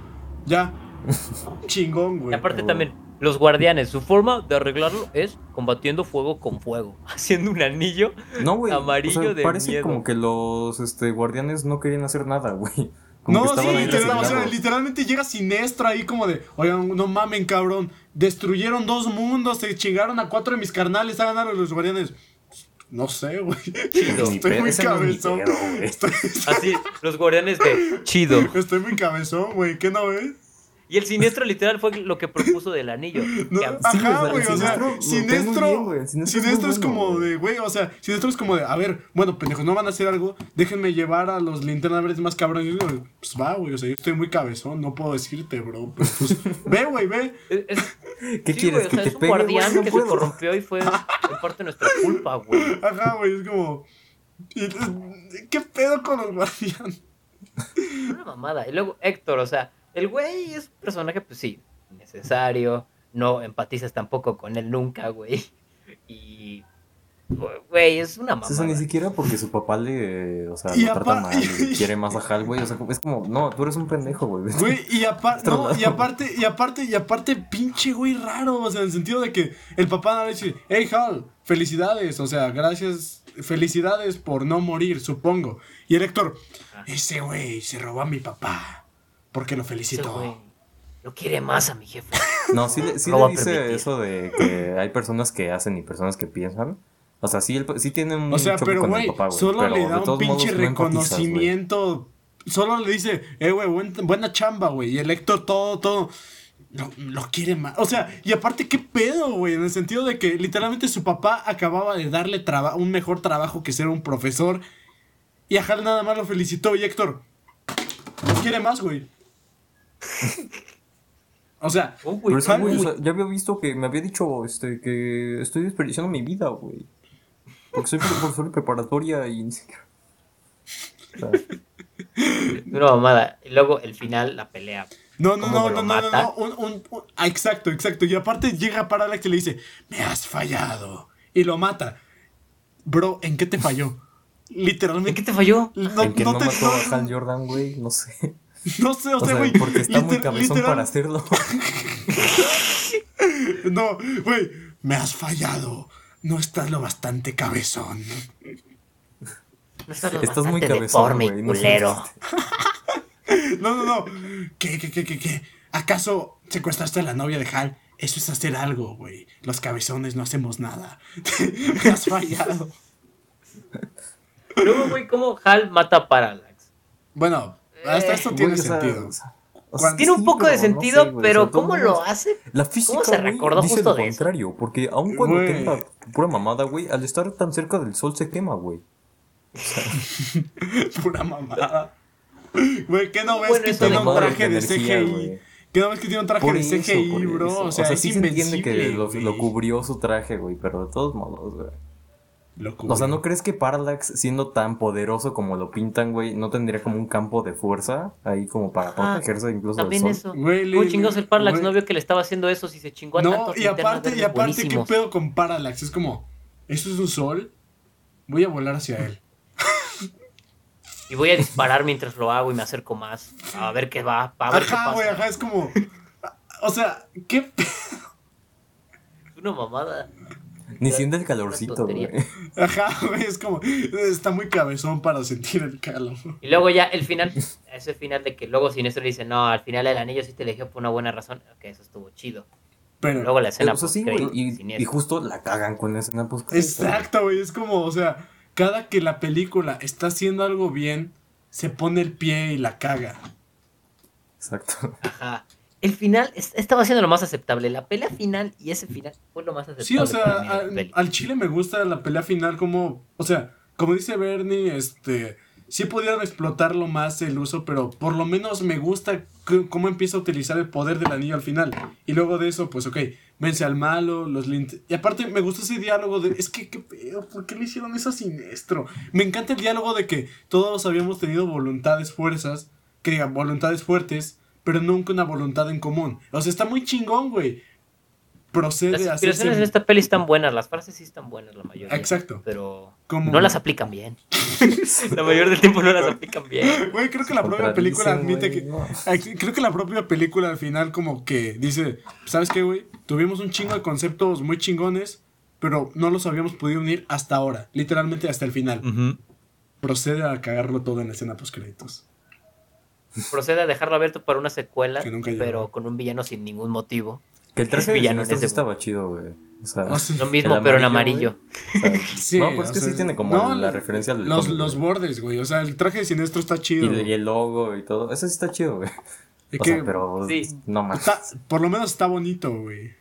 Ya. <laughs> Chingón, y güey. aparte güey. también, los guardianes, su forma de arreglarlo es combatiendo fuego con fuego, <laughs> haciendo un anillo. No. Amarillo o sea, de parece miedo. como que los este, guardianes no querían hacer nada, güey. Como No, sí, literal, o sea, literalmente llega Sinestro ahí como de, oigan, no mamen, cabrón, destruyeron dos mundos, se chingaron a cuatro de mis carnales, hagan a los guardianes. No sé, güey. Ni <laughs> Estoy muy cabezón. <laughs> Estoy, Así, los guardianes de chido. estoy muy cabezón, güey. ¿Qué no ves? Y el siniestro literal fue lo que propuso del anillo. No, ajá, o sea, güey, o sea, Siniestro Siniestro, bien, güey, Siniestro es Siniestro muy es bueno, como güey. de, güey, o sea, Siniestro es como de, a ver, bueno, pendejos, no van a hacer algo, déjenme llevar a los linternas verdes más cabrones. Pues va, güey, o sea, yo estoy muy cabezón, no puedo decirte, bro, pero pues, <laughs> ve, güey, ve. es- es- ¿Qué sí, quieres? güey, o ¿Que sea, te es un pegue, guardián No que puedo. se corrompió y fue en parte de nuestra culpa, güey. Ajá, güey, es como, y- ¿qué pedo con los guardianes? Una mamada. Y luego Héctor, o sea, el güey es un personaje, pues sí, necesario. No empatizas tampoco con él nunca, güey. Y. Güey, es una O sea, ni siquiera porque su papá le, o sea, Y lo trata mal y <laughs> quiere más a Hal, güey. O sea, es como, no, tú eres un pendejo, güey. <laughs> Güey, y, aparte, no, y aparte, y aparte, y aparte, pinche güey raro, o sea, en el sentido de que el papá va a decir, hey Hal, felicidades, o sea, gracias, felicidades por no morir, supongo. Y el Héctor, ese güey se robó a mi papá, porque lo felicitó. Lo quiere más a mi jefe. <laughs> No, sí, le- sí dice eso de que hay personas que hacen y personas que piensan. O sea, sí, tiene un O sea, choque pero güey, solo pero le da un pinche reconocimiento. Solo le dice, eh, güey, buen- buena chamba, güey. Y el Héctor todo, todo. Lo, lo quiere más. O sea, y aparte, ¿qué pedo, güey? En el sentido de que literalmente su papá acababa de darle traba- un mejor trabajo que ser un profesor. Y a Hal nada más lo felicitó. Y Héctor, lo quiere más, güey. <laughs> O sea, Oh, o sea, ya había visto que me había dicho este, que estoy desperdiciando mi vida, güey. Porque soy profesor de preparatoria y... O sea, <laughs> Una mamada. Y luego el final, la pelea. No, no, ¿Cómo no, no, no, no, no, un- un- un- ah, exacto, exacto. Y aparte llega Parallax y le dice, me has fallado. Y lo mata. Bro, ¿en qué te falló? <laughs> ¿En Literalmente. qué te falló? No, el que no, no te- mató no- a Hal Jordan, güey, no sé. <laughs> no sé, o, O sea, güey. porque está muy cabezón literal- para hacerlo. <laughs> No, güey, me has fallado. No estás lo bastante cabezón. No estás, lo Estás muy bastante cabezón, güey. Culero. <laughs> No, no, no. ¿Qué, qué, qué, qué, qué? ¿Acaso secuestraste a la novia de Hal? Eso es hacer algo, güey. Los cabezones no hacemos nada. me has fallado. Luego, güey, ¿cómo Hal mata a Parallax? Bueno, hasta Eh, esto tiene Güey, o sea, sentido. o sea, Tiene un sí, poco de pero no sentido, sé, güey, pero o sea, ¿cómo lo hace? La física, ¿Cómo se güey, recordó dice justo lo de eso? contrario, porque aun cuando Güey. tenga pura mamada, güey, al estar tan cerca del sol se quema, güey. <laughs> Pura mamada. Güey, ¿qué no ves Bueno, que eso tiene un traje de energía, CGI? güey. ¿Qué no ves que tiene un traje Por de eso, CGI, por bro? eso. O sea, es sí se entiende que lo, lo cubrió su traje, güey, pero de todos modos, güey. O sea. ¿no crees que Parallax, siendo tan poderoso como lo pintan, güey, no tendría como un campo de fuerza ahí como para Ah, protegerse incluso También del sol? eso. Güey, le- ¿Cómo chingados el Parallax güey. no vio que le estaba haciendo eso si se chingó a No, tantos y aparte, y aparte, ¿qué pedo con Parallax? Es como, ¿esto es un sol? Voy a volar hacia él. Y voy a disparar mientras lo hago y me acerco más. A ver qué va. A ver qué Ajá, pasa. güey, ajá, es como... O sea, ¿qué pedo? Es una mamada. Ni Ya, siente el una calorcito, güey. Ajá, güey, es como... Está muy cabezón para sentir el calor. Y luego ya el final, ese final de que luego Sinestro le dice, no, al final el anillo sí te eligió por una buena razón. Ok, eso estuvo chido. Pero... Luego la escena O sea, sí, güey, y justo la cagan con la escena post Exacto, güey. Es como, o sea, cada que la película está haciendo algo bien, se pone el pie y la caga. Exacto. Ajá. El final es- estaba siendo lo más aceptable. La pelea final y ese final fue lo más aceptable. Sí, o sea, al, chile me gusta la pelea final como, o sea, como dice Bernie, este, sí pudieron explotarlo más el uso, pero por lo menos me gusta cómo empieza a utilizar el poder del anillo al final. Y luego de eso, pues, ok, vence al malo, los lint Y aparte me gusta ese diálogo de, es que, ¿qué pedo? ¿Por qué le hicieron eso a Sinestro? Me encanta el diálogo de que todos habíamos tenido voluntades fuerzas, que digan, voluntades fuertes, pero nunca una voluntad en común. O sea, está muy chingón, güey. Procede Las a inspiraciones hacerse en esta peli están buenas, las frases sí están buenas la mayoría. Exacto. Pero Como- no las aplican bien. <laughs> la mayoría del tiempo no las aplican bien. Güey, creo que la propia película admite que. no. Creo que la propia película al final, como que dice: ¿Sabes qué, güey? Tuvimos un chingo de conceptos muy chingones, pero no los habíamos podido unir hasta ahora. Literalmente hasta el final. Procede a cagarlo todo en la escena post-créditos. Procede a dejarlo abierto para una secuela, pero con un villano sin ningún motivo. Que el traje de Villano en ese- estaba chido, güey. O sea, Ah, sí. Lo mismo, pero en amarillo, o sea, <laughs> Sí, no, pues es que sea, sí tiene como no, la referencia del Los, los bordes, güey. O sea, el traje de siniestro está chido. y, el- güey. y el logo y todo. Eso sí está chido, güey. Es O que sea, pero Sí. no más. está- por lo menos está bonito, güey.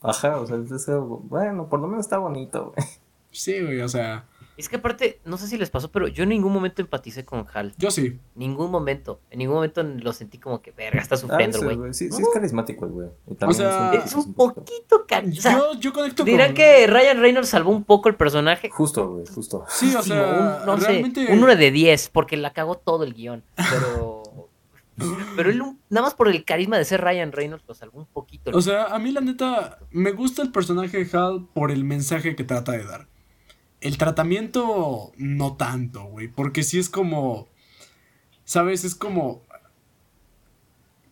Ajá, o sea, bueno, por lo menos está bonito, güey. Sí, güey, o sea, Es que aparte, no sé si les pasó, pero yo en ningún momento empaticé con Hal. yo sí. Ningún momento. En ningún momento lo sentí como que, verga, está sufriendo, güey. Sí, sí es carismático el güey. También sea, Es un poquito cari- o sea, yo, yo conecto dirán con... que Ryan Reynolds salvó un poco el personaje. Justo, güey, justo. Sí, o sea, un, no realmente... sé, un 9 de 10, porque la cagó todo el guion. Pero. <laughs> pero él, nada más por el carisma de ser Ryan Reynolds, lo salvó un poquito. O sea, a mí la neta, me gusta el personaje de Hal por el mensaje que trata de dar. El tratamiento, no tanto, güey, porque sí es como... ¿Sabes? Es como...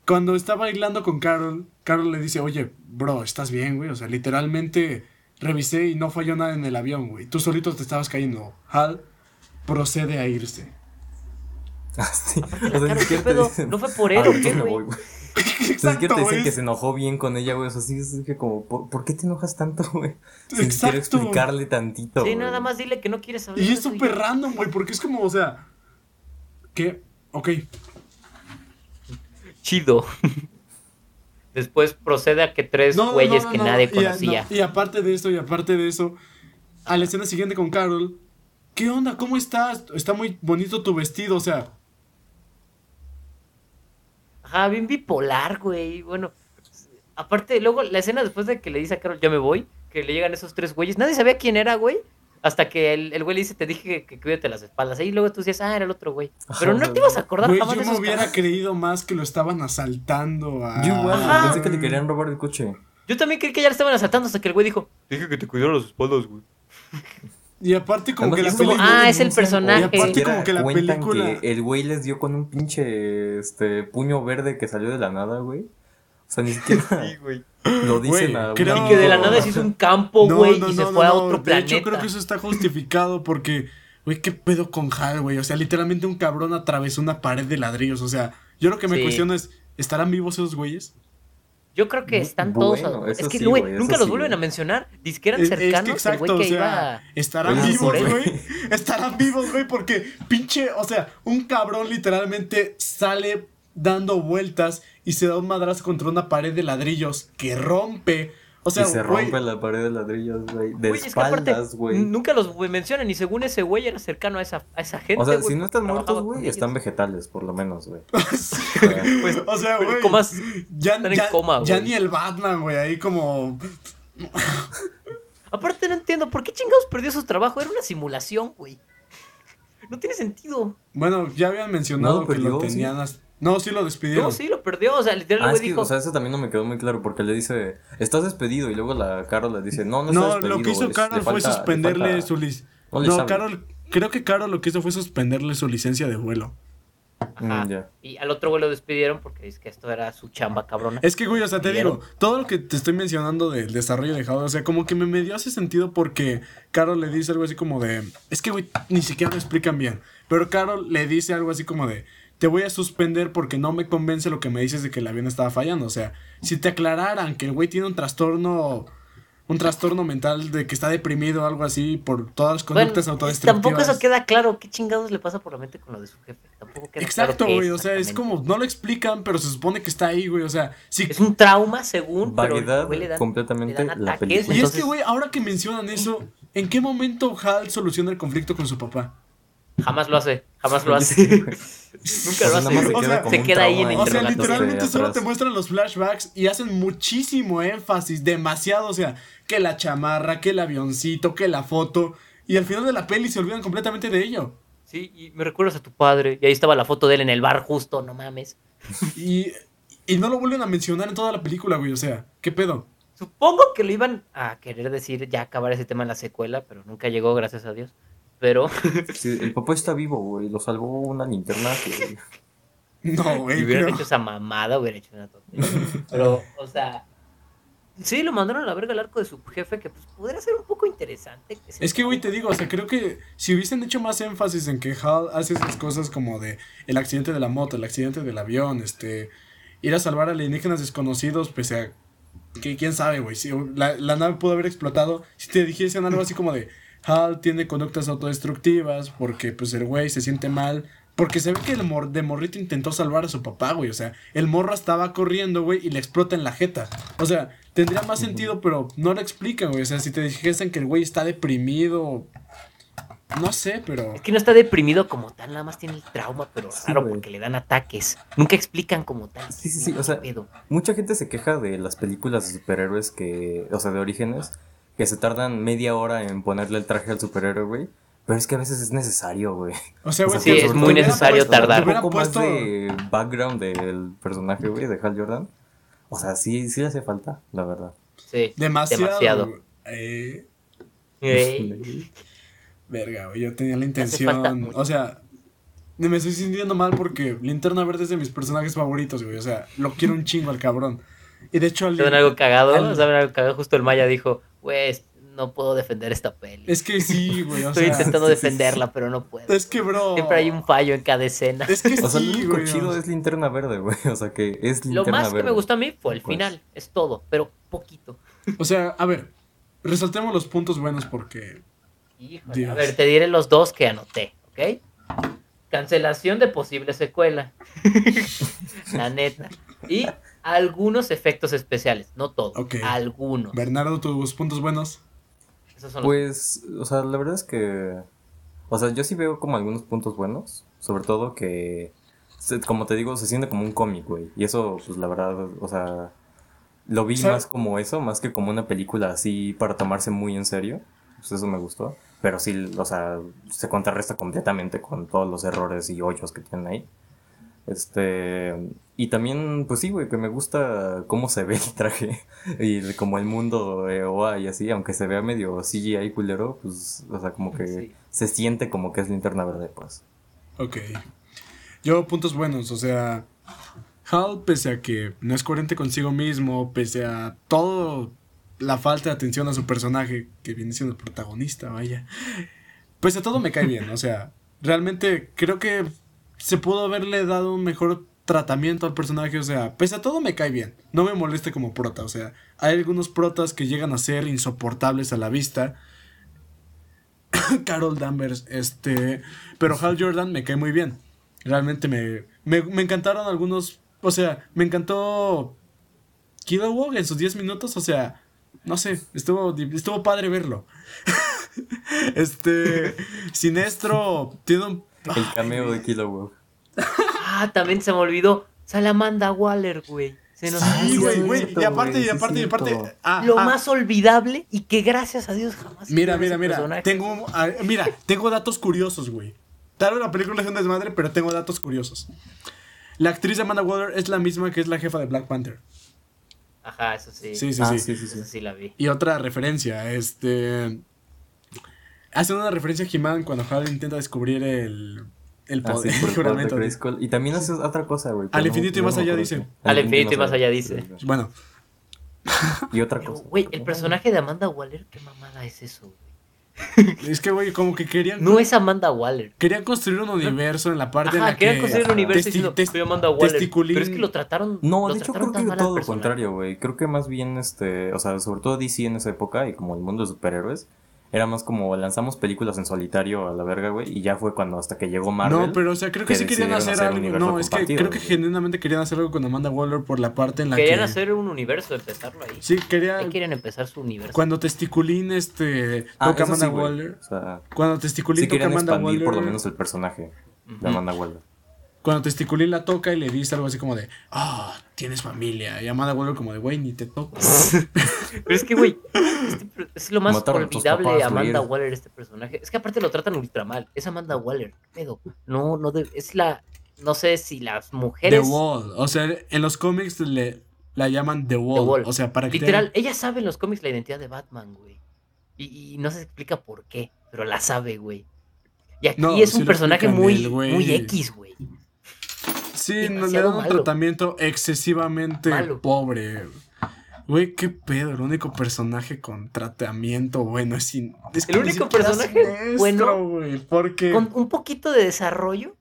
Cuando está bailando con Carol, Carol le dice, oye, bro, ¿estás bien, güey? O sea, literalmente revisé y no falló nada en el avión, güey. Tú solito te estabas cayendo. Hal procede a irse. Ah, <laughs> sí. Aparte, O la sea, ni cara, ¿qué pedo? dicen, ¿No fue por él "Ah, o qué, güey? Voy, güey. O sea, ni siquiera te Exacto, dicen que se enojó bien con ella, güey. O sea, sí es que como, ¿por, por qué te enojas tanto, güey? Sin Exacto. explicarle tantito, Sí, nada más dile que no quieres saber. Y es súper random, güey, porque es como, o sea... ¿Qué? Ok, Chido. <laughs> Después procede a que tres No, güeyes no, no, que no, nadie y a- conocía. no, Y, aparte de eso, y aparte de eso, a la escena siguiente con Carol, ¿qué onda? ¿Cómo estás? Está muy bonito tu vestido, o sea, Ajá, bien bipolar, güey. Bueno, aparte, luego la escena después de que le dice a Carol, ya me voy, que le llegan esos tres güeyes. Nadie sabía quién era, güey. Hasta que el, el güey le dice, te dije que, que cuídate las espaldas. Y luego tú decías, ah, era el otro güey. Pero no te ibas a acordar güey, jamás yo de me esos hubiera cabrones. creído más que lo estaban asaltando a... Yo igual, Ajá. pensé que le querían robar el coche. Yo también creí que ya le estaban asaltando hasta que el güey dijo, dije que te cuidara las espaldas, güey. Y aparte como Además, que la es como, película... ah, es el personaje. Y aparte como que la película- que el güey les dio con un pinche este puño verde que salió de la nada, güey. O sea, ni siquiera <laughs> güey. lo dicen Güey, a creo- Y que de la nada se hizo un campo, No, güey, no, y se no, fue no, a otro De planeta. hecho, creo que eso está justificado porque, güey, ¿qué pedo con Hal, güey? O sea, literalmente un cabrón atravesó una pared de ladrillos. O sea, yo lo que me Sí. cuestiono es, ¿estarán vivos esos güeyes? Yo creo que están Bueno, todos. Es que, sí, güey, güey, nunca los sí, vuelven güey. a mencionar. Dice que eran Es, es cercanos. que exacto, güey o que sea, iba. estarán Oye, vivos, güey. <laughs> Estarán vivos, güey, porque pinche, o sea, un cabrón literalmente sale dando vueltas y se da un madrazo contra una pared de ladrillos que rompe. O sea, y se güey, rompe la pared de ladrillos, güey. De Güey, es que aparte, espaldas, güey. Nunca los mencionan y según ese güey era cercano a esa, a esa gente. O sea, güey, si no están muertos, güey, están vegetales, por lo menos, güey. <laughs> Pues, o sea, güey, comas- ya, están en coma, ya ni el Batman, güey, ahí como... Aparte no entiendo, ¿por qué chingados perdió su trabajo? Era una simulación, güey. No tiene sentido. Bueno, ya habían mencionado No que lo perdió, sí. No, sí lo despidieron. No, sí, lo perdió. O sea, literal, Ah, que, dijo. o sea, eso también no me quedó muy claro porque le dice, estás despedido y luego la Carol le dice, no, no estás No, despedido. lo que hizo Carol fue falta- suspenderle falta- su licencia. No No. Carol, creo que Carol lo que hizo fue suspenderle su licencia de vuelo. Ajá. Mm, ya. Y al otro güey lo despidieron porque es que esto era su chamba cabrona. Es que, güey, o sea, te digo, todo lo que te estoy mencionando del desarrollo de Howard, o sea, como que me, me dio ese sentido porque Carol le dice algo así como de. Es que, güey, ni siquiera lo explican bien. Pero Carol le dice algo así como de. Te voy a suspender porque no me convence lo que me dices de que el avión estaba fallando. O sea, si te aclararan que el güey tiene un trastorno. Un trastorno mental de que está deprimido o algo así por todas las Bueno, conductas autodestructivas. tampoco eso queda claro. ¿Qué chingados le pasa por la mente con lo de su jefe? Tampoco queda Exacto, claro güey. O sea, es como. No lo explican, pero se supone que está ahí, güey. O sea, si Es un trauma, según. pero al güey le dan- completamente le dan la película. Y entonces- es que, güey, ahora que mencionan eso, ¿en qué momento Hal soluciona el conflicto con su papá? Jamás lo hace, jamás lo hace. <laughs> Nunca lo hace. se queda se queda ahí en trauma O sea, literalmente solo te muestran los flashbacks y hacen muchísimo énfasis, demasiado, o sea, que la chamarra, que el avioncito, que la foto, y al final de la peli se olvidan completamente de ello. Sí, y me recuerdas a tu padre. Y ahí estaba la foto de él en el bar justo, no mames. Y, y no lo vuelven a mencionar en toda la película, güey, o sea, ¿qué pedo? Supongo que lo iban a querer decir ya acabar ese tema en la secuela, pero nunca llegó, gracias a Dios. Pero Sí, el papá está vivo, güey. Lo salvó una linterna que... No, si güey, hubieran pero- hecho esa mamada, hubiera hecho una tontería. <laughs> Pero, o sea, sí, lo mandaron a la verga el arco de su jefe, que pues podría ser un poco interesante. se- Es que, güey, te digo, o sea, creo que si hubiesen hecho más énfasis en que Hal hace esas cosas como de el accidente de la moto, el accidente del avión, este, ir a salvar a alienígenas desconocidos, pese a que quién sabe, güey. Si la, la nave pudo haber explotado. Si te dijesen algo así como de. Hal tiene conductas autodestructivas porque pues el güey se siente mal. Porque se ve que el mor de morrito intentó salvar a su papá, güey. O sea, el morro estaba corriendo, güey, y le explota en la jeta. O sea, tendría más sentido, pero no lo explican, güey. O sea, si te dijesen que el güey está deprimido. No sé, pero. Es que no está deprimido como tal, nada más tiene el trauma, pero Sí, raro güey. porque le dan ataques. Nunca explican como tal. Sí, sí, sí, o ¿Qué sea, pedo? Mucha gente se queja de las películas de superhéroes que, o sea, de orígenes, que se tardan media hora en ponerle el traje al superhéroe, güey. Pero es que a veces es necesario, güey. O sea, güey, <laughs> sí, es muy necesario puesto- tardar. Un poco más de background del personaje, güey, de Hal Jordan. O sea, sí, sí le hace falta, la verdad. Sí, Demasiado. demasiado. Eh, verga, güey. Yo tenía la intención. O sea, me estoy sintiendo mal porque Linterna Verde es de mis personajes favoritos, güey. O sea, lo quiero un chingo al cabrón. Y de hecho, al- ¿Saben algo cagado? al- ¿Saben algo cagado? Justo el Maya dijo, güey, no puedo defender esta peli. es que sí, <laughs> güey. O Estoy sea, intentando sí, sí, defenderla, pero no puedo. es que, bro. Siempre hay un fallo en cada escena. Es que O sea, lo sí, chido es linterna verde, güey. O sea, que es Lo linterna más que verde. me gustó a mí fue el Pues. final, es todo, pero poquito. O sea, a ver, resaltemos los puntos buenos porque. Híjole, Dios. A ver, te diré los dos que anoté, ¿ok? Cancelación de posible secuela. <laughs> La neta. Y algunos efectos especiales, no todos, algunos. Bernardo, tus puntos buenos. Esos son los- Pues, o sea, la verdad es que. O sea, yo sí veo como algunos puntos buenos. Sobre todo que. Como te digo, se siente como un cómic, güey. Y eso, pues la verdad, o sea. Lo vi O sea- más como eso, más que como una película así para tomarse muy en serio. Pues eso me gustó. Pero sí, o sea, se contrarresta completamente con todos los errores y hoyos que tienen ahí. Este. Y también, pues sí, güey, que me gusta cómo se ve el traje. <laughs> Y como el mundo de OA y así, aunque se vea medio CGI culero, pues, o sea, como que Sí. se siente como que es linterna verde, pues. Ok. Yo, puntos buenos, o sea. Hal, pese a que no es coherente consigo mismo, pese a todo la falta de atención a su personaje, que viene siendo el protagonista, vaya. Pese a todo me cae bien, o sea, realmente creo que se pudo haberle dado un mejor tratamiento al personaje, o sea, pese a todo me cae bien, no me moleste como prota, o sea, hay algunos protas que llegan a ser insoportables a la vista. <coughs> Carol Danvers, este, pero Hal Jordan me cae muy bien. Realmente me, me, me encantaron algunos, o sea, me encantó Kilowog en sus 10 minutos, o sea, no sé, estuvo, estuvo padre verlo. <laughs> este, Sinestro tiene un... El cameo de Kilowog. Ah, también se me olvidó. Sale Amanda Waller, güey. Se nos Sí, güey, güey, y aparte, y aparte, y aparte, ah, Lo ah, más olvidable y que gracias a Dios jamás. Mira, mira, mira. personaje. Tengo, ah, mira, tengo datos curiosos, güey. Tal vez la película es un desmadre, pero tengo datos curiosos. La actriz de Amanda Waller es la misma que es la jefa de Black Panther. Ajá, eso sí. Sí, sí, Ah, sí. sí, sí, sí. Eso sí la vi. Y otra referencia, este. Hacen una referencia a He-Man cuando Hal intenta descubrir el. El Ah, sí, poder, <laughs> el de. Grayskull. Y también hace otra cosa, güey. Al no- infinito y más allá dice. Al infinito y más allá dice. Bueno, Y otra cosa. Güey, el personaje de Amanda Waller, ¿qué mamada es eso, güey? es que, güey, como que querían. No es Amanda Waller. Querían construir un universo en la parte en Ajá, la querían que. construir un universo testi- soy Amanda Waller. testiculín- Pero es que lo trataron. No, lo de hecho trataron creo tan que todo lo contrario, güey. Creo que más bien, este, o sea, sobre todo DC en esa época y como el mundo de superhéroes, era más como lanzamos películas en solitario a la verga, güey, y ya fue cuando hasta que llegó Marvel. No, pero o sea, creo que, que sí querían hacer, hacer algo. No, es que creo que genuinamente querían hacer algo con Amanda Waller por la parte en la Querían que. hacer un universo, empezarlo ahí. Sí, quería. Ahí quieren empezar su universo. Cuando Testiculín este, Ah, toca Amanda sí. Waller. O sea, Cuando Testiculín sí toca querían Amanda expandir Waller. por lo menos el personaje de. Amanda Waller. Cuando Testiculín la toca y le dice algo así como de, ah, tienes familia. Y Amanda Waller como de, güey, ni te toco. <laughs> Pero es que, güey, este es lo más Mataron olvidable papás, de Amanda güey. Waller, este personaje. Es que aparte lo tratan ultra mal. Es Amanda Waller. ¿qué pedo? No, no, de- es la. No sé si las The mujeres. Wall. O sea, en los cómics le, la llaman The Wall. Wall. O sea, para que te- Literal, ella sabe en los cómics la identidad de Batman, güey. Y, y no se explica por qué, pero la sabe, güey. Y aquí No, es un personaje muy, el muy X, güey. Sí, no, le dan un malo. tratamiento excesivamente Malo. pobre. Güey, qué pedo. El único personaje con tratamiento bueno es, in- es que El ni único personaje nuestro, bueno güey, porque. Con un poquito de desarrollo,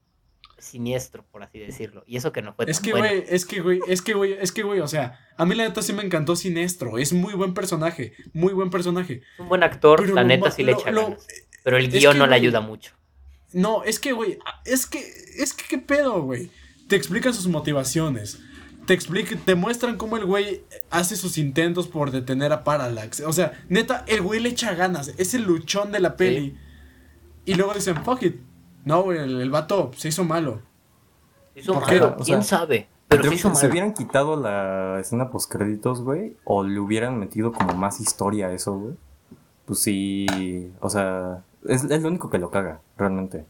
siniestro, por así decirlo. Y eso que no fue Es tan que, bueno. güey, es que, güey, es que, güey, es que, güey, o sea, a mí la neta sí me encantó Sinestro. Es muy buen personaje, muy buen personaje. Un buen actor, Pero la neta sí le echa lo- ganas. Pero el guion no le ayuda mucho. No, es que, güey, es que, es que, ¿qué pedo, güey? Te explican sus motivaciones. Te explican, te muestran cómo el güey hace sus intentos por detener a Parallax. O sea, neta, el güey le echa ganas. Es el luchón de la peli. Y luego dicen, fuck it. No, güey, el, el vato se hizo malo. Se hizo ¿Por qué? malo, O quién sea, sabe. Pero se hizo se malo. hubieran quitado la escena post créditos, güey, o le hubieran metido como más historia a eso, güey. Pues sí, o sea, es, es lo único que lo caga, realmente.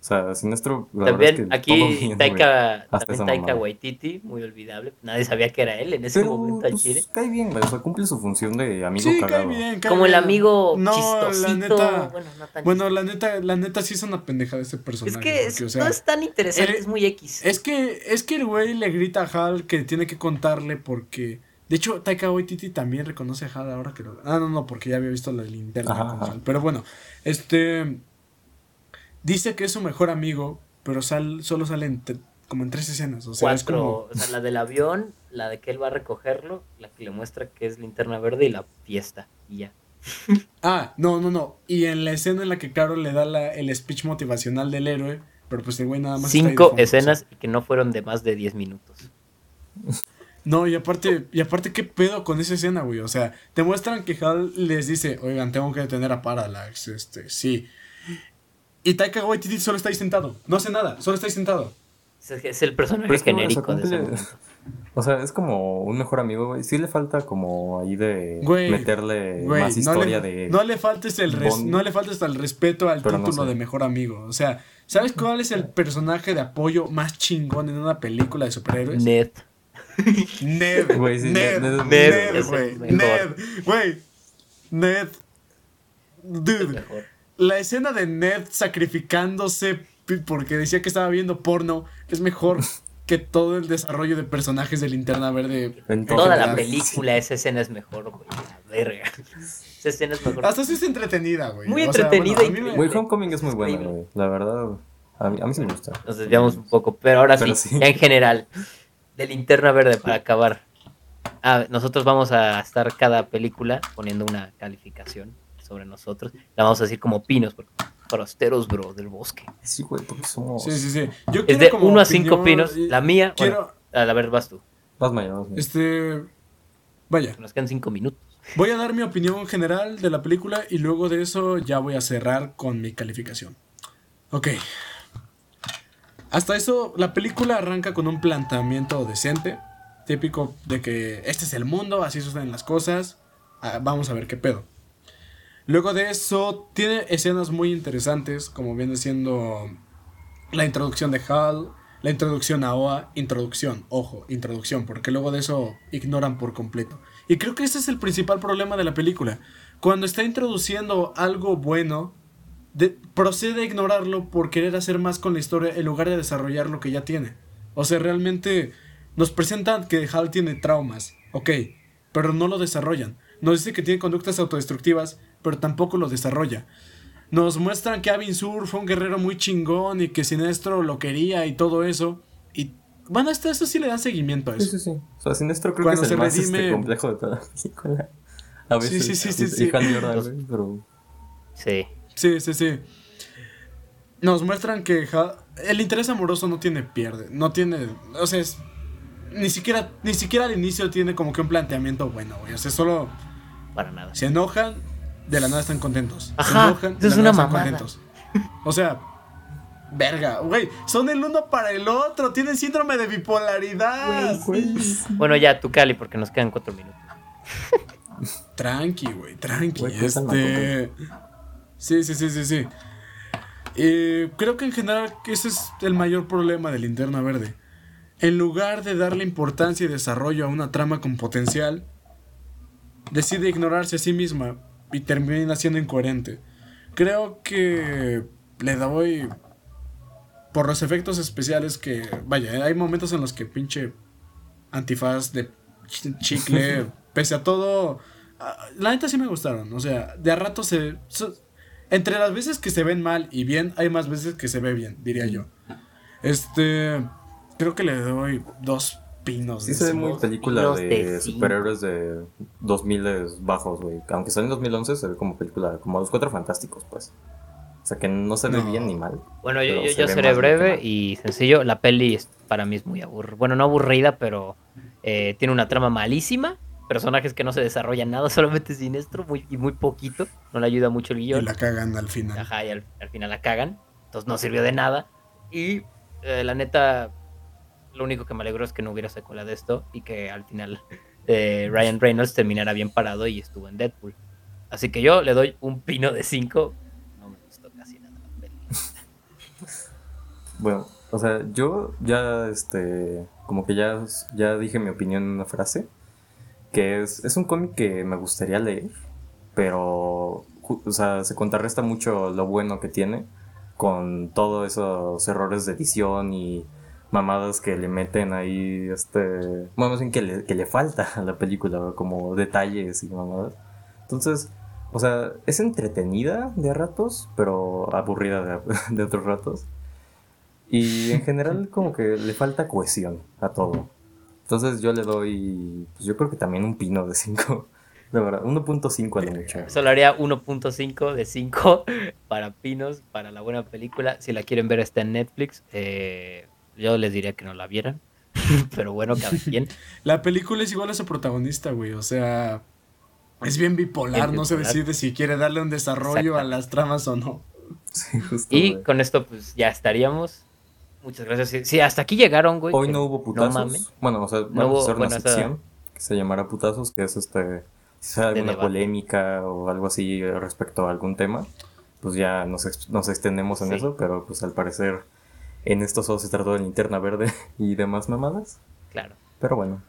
O sea, Sinestro, la verdad es También que aquí. Taika, también Taika. Waititi, muy olvidable. Nadie sabía que era él en ese Pero, momento al pues, chile. cae bien, güey, o sea, cumple su función de amigo Sí, cae cagado. bien, cae Como el amigo No, chistosito. la neta. bueno, no tan Bueno, la neta, la neta sí es una pendejada este personaje. Es que es- o sea, no es tan interesante, el- es muy X. Es que, es que el güey le grita a Hal que tiene que contarle porque. De hecho, Taika Waititi también reconoce a Hal ahora que lo. Ah, no, no, porque ya había visto la linterna. Ajá, con ajá. Hal. Pero bueno, este. Dice que es su mejor amigo, pero sal, solo sale en te- como en tres escenas. O sea, es Cuatro, como. o sea, la del avión, la de que él va a recogerlo, la que le muestra que es linterna verde y la fiesta. Y ya. <laughs> Ah, no, no, no. Y en la escena en la que Carol le da la, el speech motivacional del héroe, pero pues el güey nada más. Cinco fondo, o sea. escenas y que no fueron de más de 10 minutos. <laughs> No, y aparte, y aparte, ¿qué pedo con esa escena, güey? O sea, te muestran que Hal les dice, oigan, tengo que detener a Parallax, este, sí. Y Taika Waititi solo está ahí sentado, no hace nada, solo está ahí sentado. Es, el personaje es genérico de ese momento. <laughs> O sea, es como un mejor amigo, güey. Sí le falta como ahí de Güey, meterle Güey, más no historia le, de... no le faltes el res- no le faltes el respeto al Pero no título sé. de mejor amigo. O sea, ¿sabes cuál es el personaje de apoyo más chingón en una película de superhéroes? Ned. Ned, <laughs> Güey, sí, Ned, Ned- Ned- Ned, güey, Ned, güey, Ned, es dude, mejor. La escena de Ned sacrificándose porque decía que estaba viendo porno es mejor <laughs> que todo el desarrollo de personajes de Linterna Verde. En Toda la película, esa escena es mejor, güey. La verga. <laughs> Esa escena es mejor. Hasta sí es entretenida, güey. Muy O sea, entretenida bueno, a mí me- y- Güey, Homecoming es muy buena, güey. La verdad, a mí, a mí sí me gusta. Nos desviamos un poco, pero ahora Pero sí, sí. ya en general, <laughs> de linterna verde para acabar. Ah, nosotros vamos a estar cada película poniendo una calificación sobre nosotros. La vamos a decir como pinos, porque forasteros, bro, del bosque. Sí, güey, porque somos... Sí, sí, sí. Yo Es de como 1 a 5 opinión, pinos. La mía, Quiero, bueno, a ver, vas tú. Vas mayor, vas mayor. este, vaya, Nos quedan 5 minutos. voy a dar mi opinión general de la película y luego de eso ya voy a cerrar con mi calificación. Ok. Hasta eso, la película arranca con un planteamiento decente, típico de que este es el mundo, así suceden las cosas, ah, vamos a ver qué pedo. Luego de eso, tiene escenas muy interesantes, como viene siendo la introducción de Hal, la introducción a Oa, introducción, ojo, introducción, porque luego de eso ignoran por completo. Y creo que ese es el principal problema de la película. Cuando está introduciendo algo bueno, de- procede a ignorarlo por querer hacer más con la historia en lugar de desarrollar lo que ya tiene. O sea, realmente nos presentan que Hal tiene traumas, ok, pero no lo desarrollan. Nos dice que tiene conductas autodestructivas, pero tampoco lo desarrolla. Nos muestran que Avin Sur fue un guerrero muy chingón y que Sinestro lo quería y todo eso. Y bueno, hasta eso sí le dan seguimiento a Sí, eso. sí, sí. O sea, Sinestro creo Cuando que es se el más redime- este, complejo de toda la película. A veces. sí, sí, sí, sí. pero... Sí. Sí, sí, sí. Nos muestran que Ha- el interés amoroso no tiene pierde, no tiene, o sea, es- ni siquiera ni siquiera al inicio tiene como que un planteamiento bueno, güey. O sea, solo Para nada. se enojan, de la nada están contentos. Ajá, se enojan, eso de es una mamada. contentos. O sea, verga, güey, son el uno para el otro, tienen síndrome de bipolaridad. Bueno, ya, tu Cali, porque nos quedan 4 minutos. Tranqui, güey, tranqui. Güey, este... Sí, sí, sí, sí, sí. Eh, creo que en general ese es el mayor problema de Linterna Verde. En lugar de darle importancia y desarrollo a una trama con potencial, decide ignorarse a sí misma y termina siendo incoherente. Creo que le doy por los efectos especiales que, vaya, hay momentos en los que pinche antifaz de ch- chicle, <laughs> pese a todo, ah, la neta sí me gustaron, o sea, de a rato se... entre las veces que se ven mal y bien, hay más veces que se ve bien, diría yo. Este. Creo que le doy dos pinos. Sí de se ve cinco. muy película de, superhéroes de 2000 bajos, güey. Aunque salió en 2011, se ve como película, como los cuatro fantásticos, pues. O sea que no se ve No. bien ni mal. Bueno, yo, yo, se yo seré breve y sencillo. La peli es- para mí es muy aburrida. Bueno, no aburrida, pero eh, tiene una trama malísima. Personajes que no se desarrollan nada, <laughs> solamente siniestro muy, y muy poquito. No le ayuda mucho el Y guion. la cagan al final. Ajá, y al, al final la cagan. Entonces no sirvió de nada. Y eh, la neta, lo único que me alegró es que no hubiera secuela de esto y que al final eh, Ryan Reynolds terminara bien parado y estuvo en Deadpool. Así que yo le doy un pino de 5. No me gustó casi nada. <laughs> Bueno, o sea, yo ya, este, como que ya, ya dije mi opinión en una frase, que es, es un cómic que me gustaría leer, pero, o sea, se contrarresta mucho lo bueno que tiene con todos esos errores de edición y mamadas que le meten ahí, este, bueno, bien que le, que le falta a la película, como detalles y mamadas. Entonces, o sea, es entretenida de ratos, pero aburrida de, <laughs> de otros ratos. Y en general <laughs> como que le falta cohesión a todo. Entonces yo le doy, pues yo creo que también un pino de 5. De <laughs> verdad, 1.5 a lo mucho. Solo haría 1.5 de 5 para Pinos, para la buena película. Si la quieren ver está en Netflix. Eh, yo les diría que no la vieran. <laughs> Pero bueno, cada <laughs> quien. La película es igual a su protagonista, güey. O sea, es bien bipolar. Bien no se decide si quiere darle un desarrollo a las tramas o no. Sí, justo, Y güey. con esto pues ya estaríamos. Muchas gracias. Sí, hasta aquí llegaron, güey. Hoy no hubo putazos. mames. bueno, o sea, vamos hubo- a hacer una bueno, esa- sección que se llamará putazos, que es este, si sale alguna debate. polémica o algo así respecto a algún tema, pues ya nos, ex- nos extendemos en Sí. eso, pero pues al parecer en esto solo se trató de linterna verde <laughs> y demás mamadas. Claro. Pero bueno,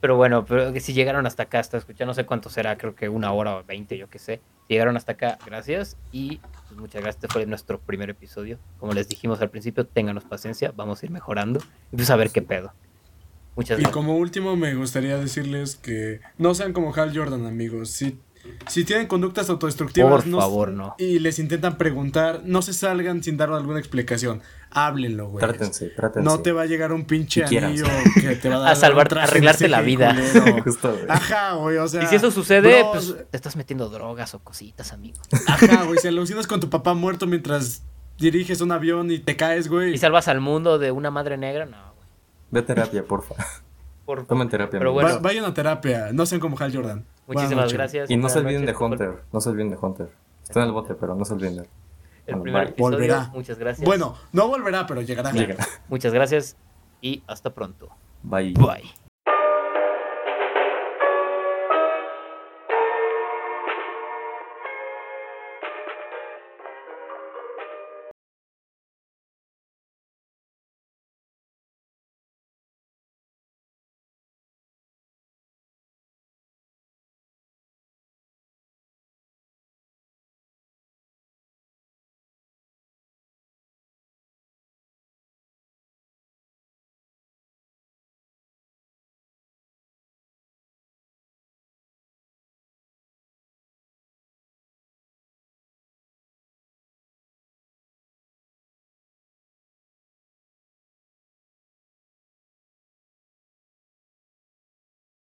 Pero bueno, pero que si llegaron hasta acá, hasta escuchar, no sé cuánto será, creo que una hora o veinte, yo qué sé. Si llegaron hasta acá, gracias. Y pues, muchas gracias. Este fue nuestro primer episodio. Como les dijimos al principio, ténganos paciencia, vamos a ir mejorando. Y pues a ver qué pedo. Muchas Y gracias. como último me gustaría decirles que no sean como Hal Jordan, amigos. Si, si tienen conductas autodestructivas Por no- favor, no. y les intentan preguntar, no se salgan sin dar alguna explicación. Háblenlo, güey. trátense, trátense. No te va a llegar un pinche quiéranse. anillo que te va a <laughs> dar A salvar- a arreglarte la vida. <laughs> Justo, güey. Ajá, güey, o sea. Y si eso sucede, bro, pues te estás metiendo drogas o cositas, amigo. Ajá, güey, si alucinas con tu papá muerto mientras diriges un avión y te caes, güey. Y salvas al mundo de una madre negra, no, güey. Ve a terapia, porfa. Por Tomen terapia. Pero amigos. bueno. Va- vayan a terapia, no sean como Hal Jordan. Muchísimas gracias. Y no se olviden de Hunter. No se olviden de Hunter. Está en el bote, pero no se olviden de él. El Bueno, primer bye. episodio. Volverá. Muchas gracias. Bueno, no volverá, pero llegará. Llega. Muchas gracias y hasta pronto. Bye. Bye.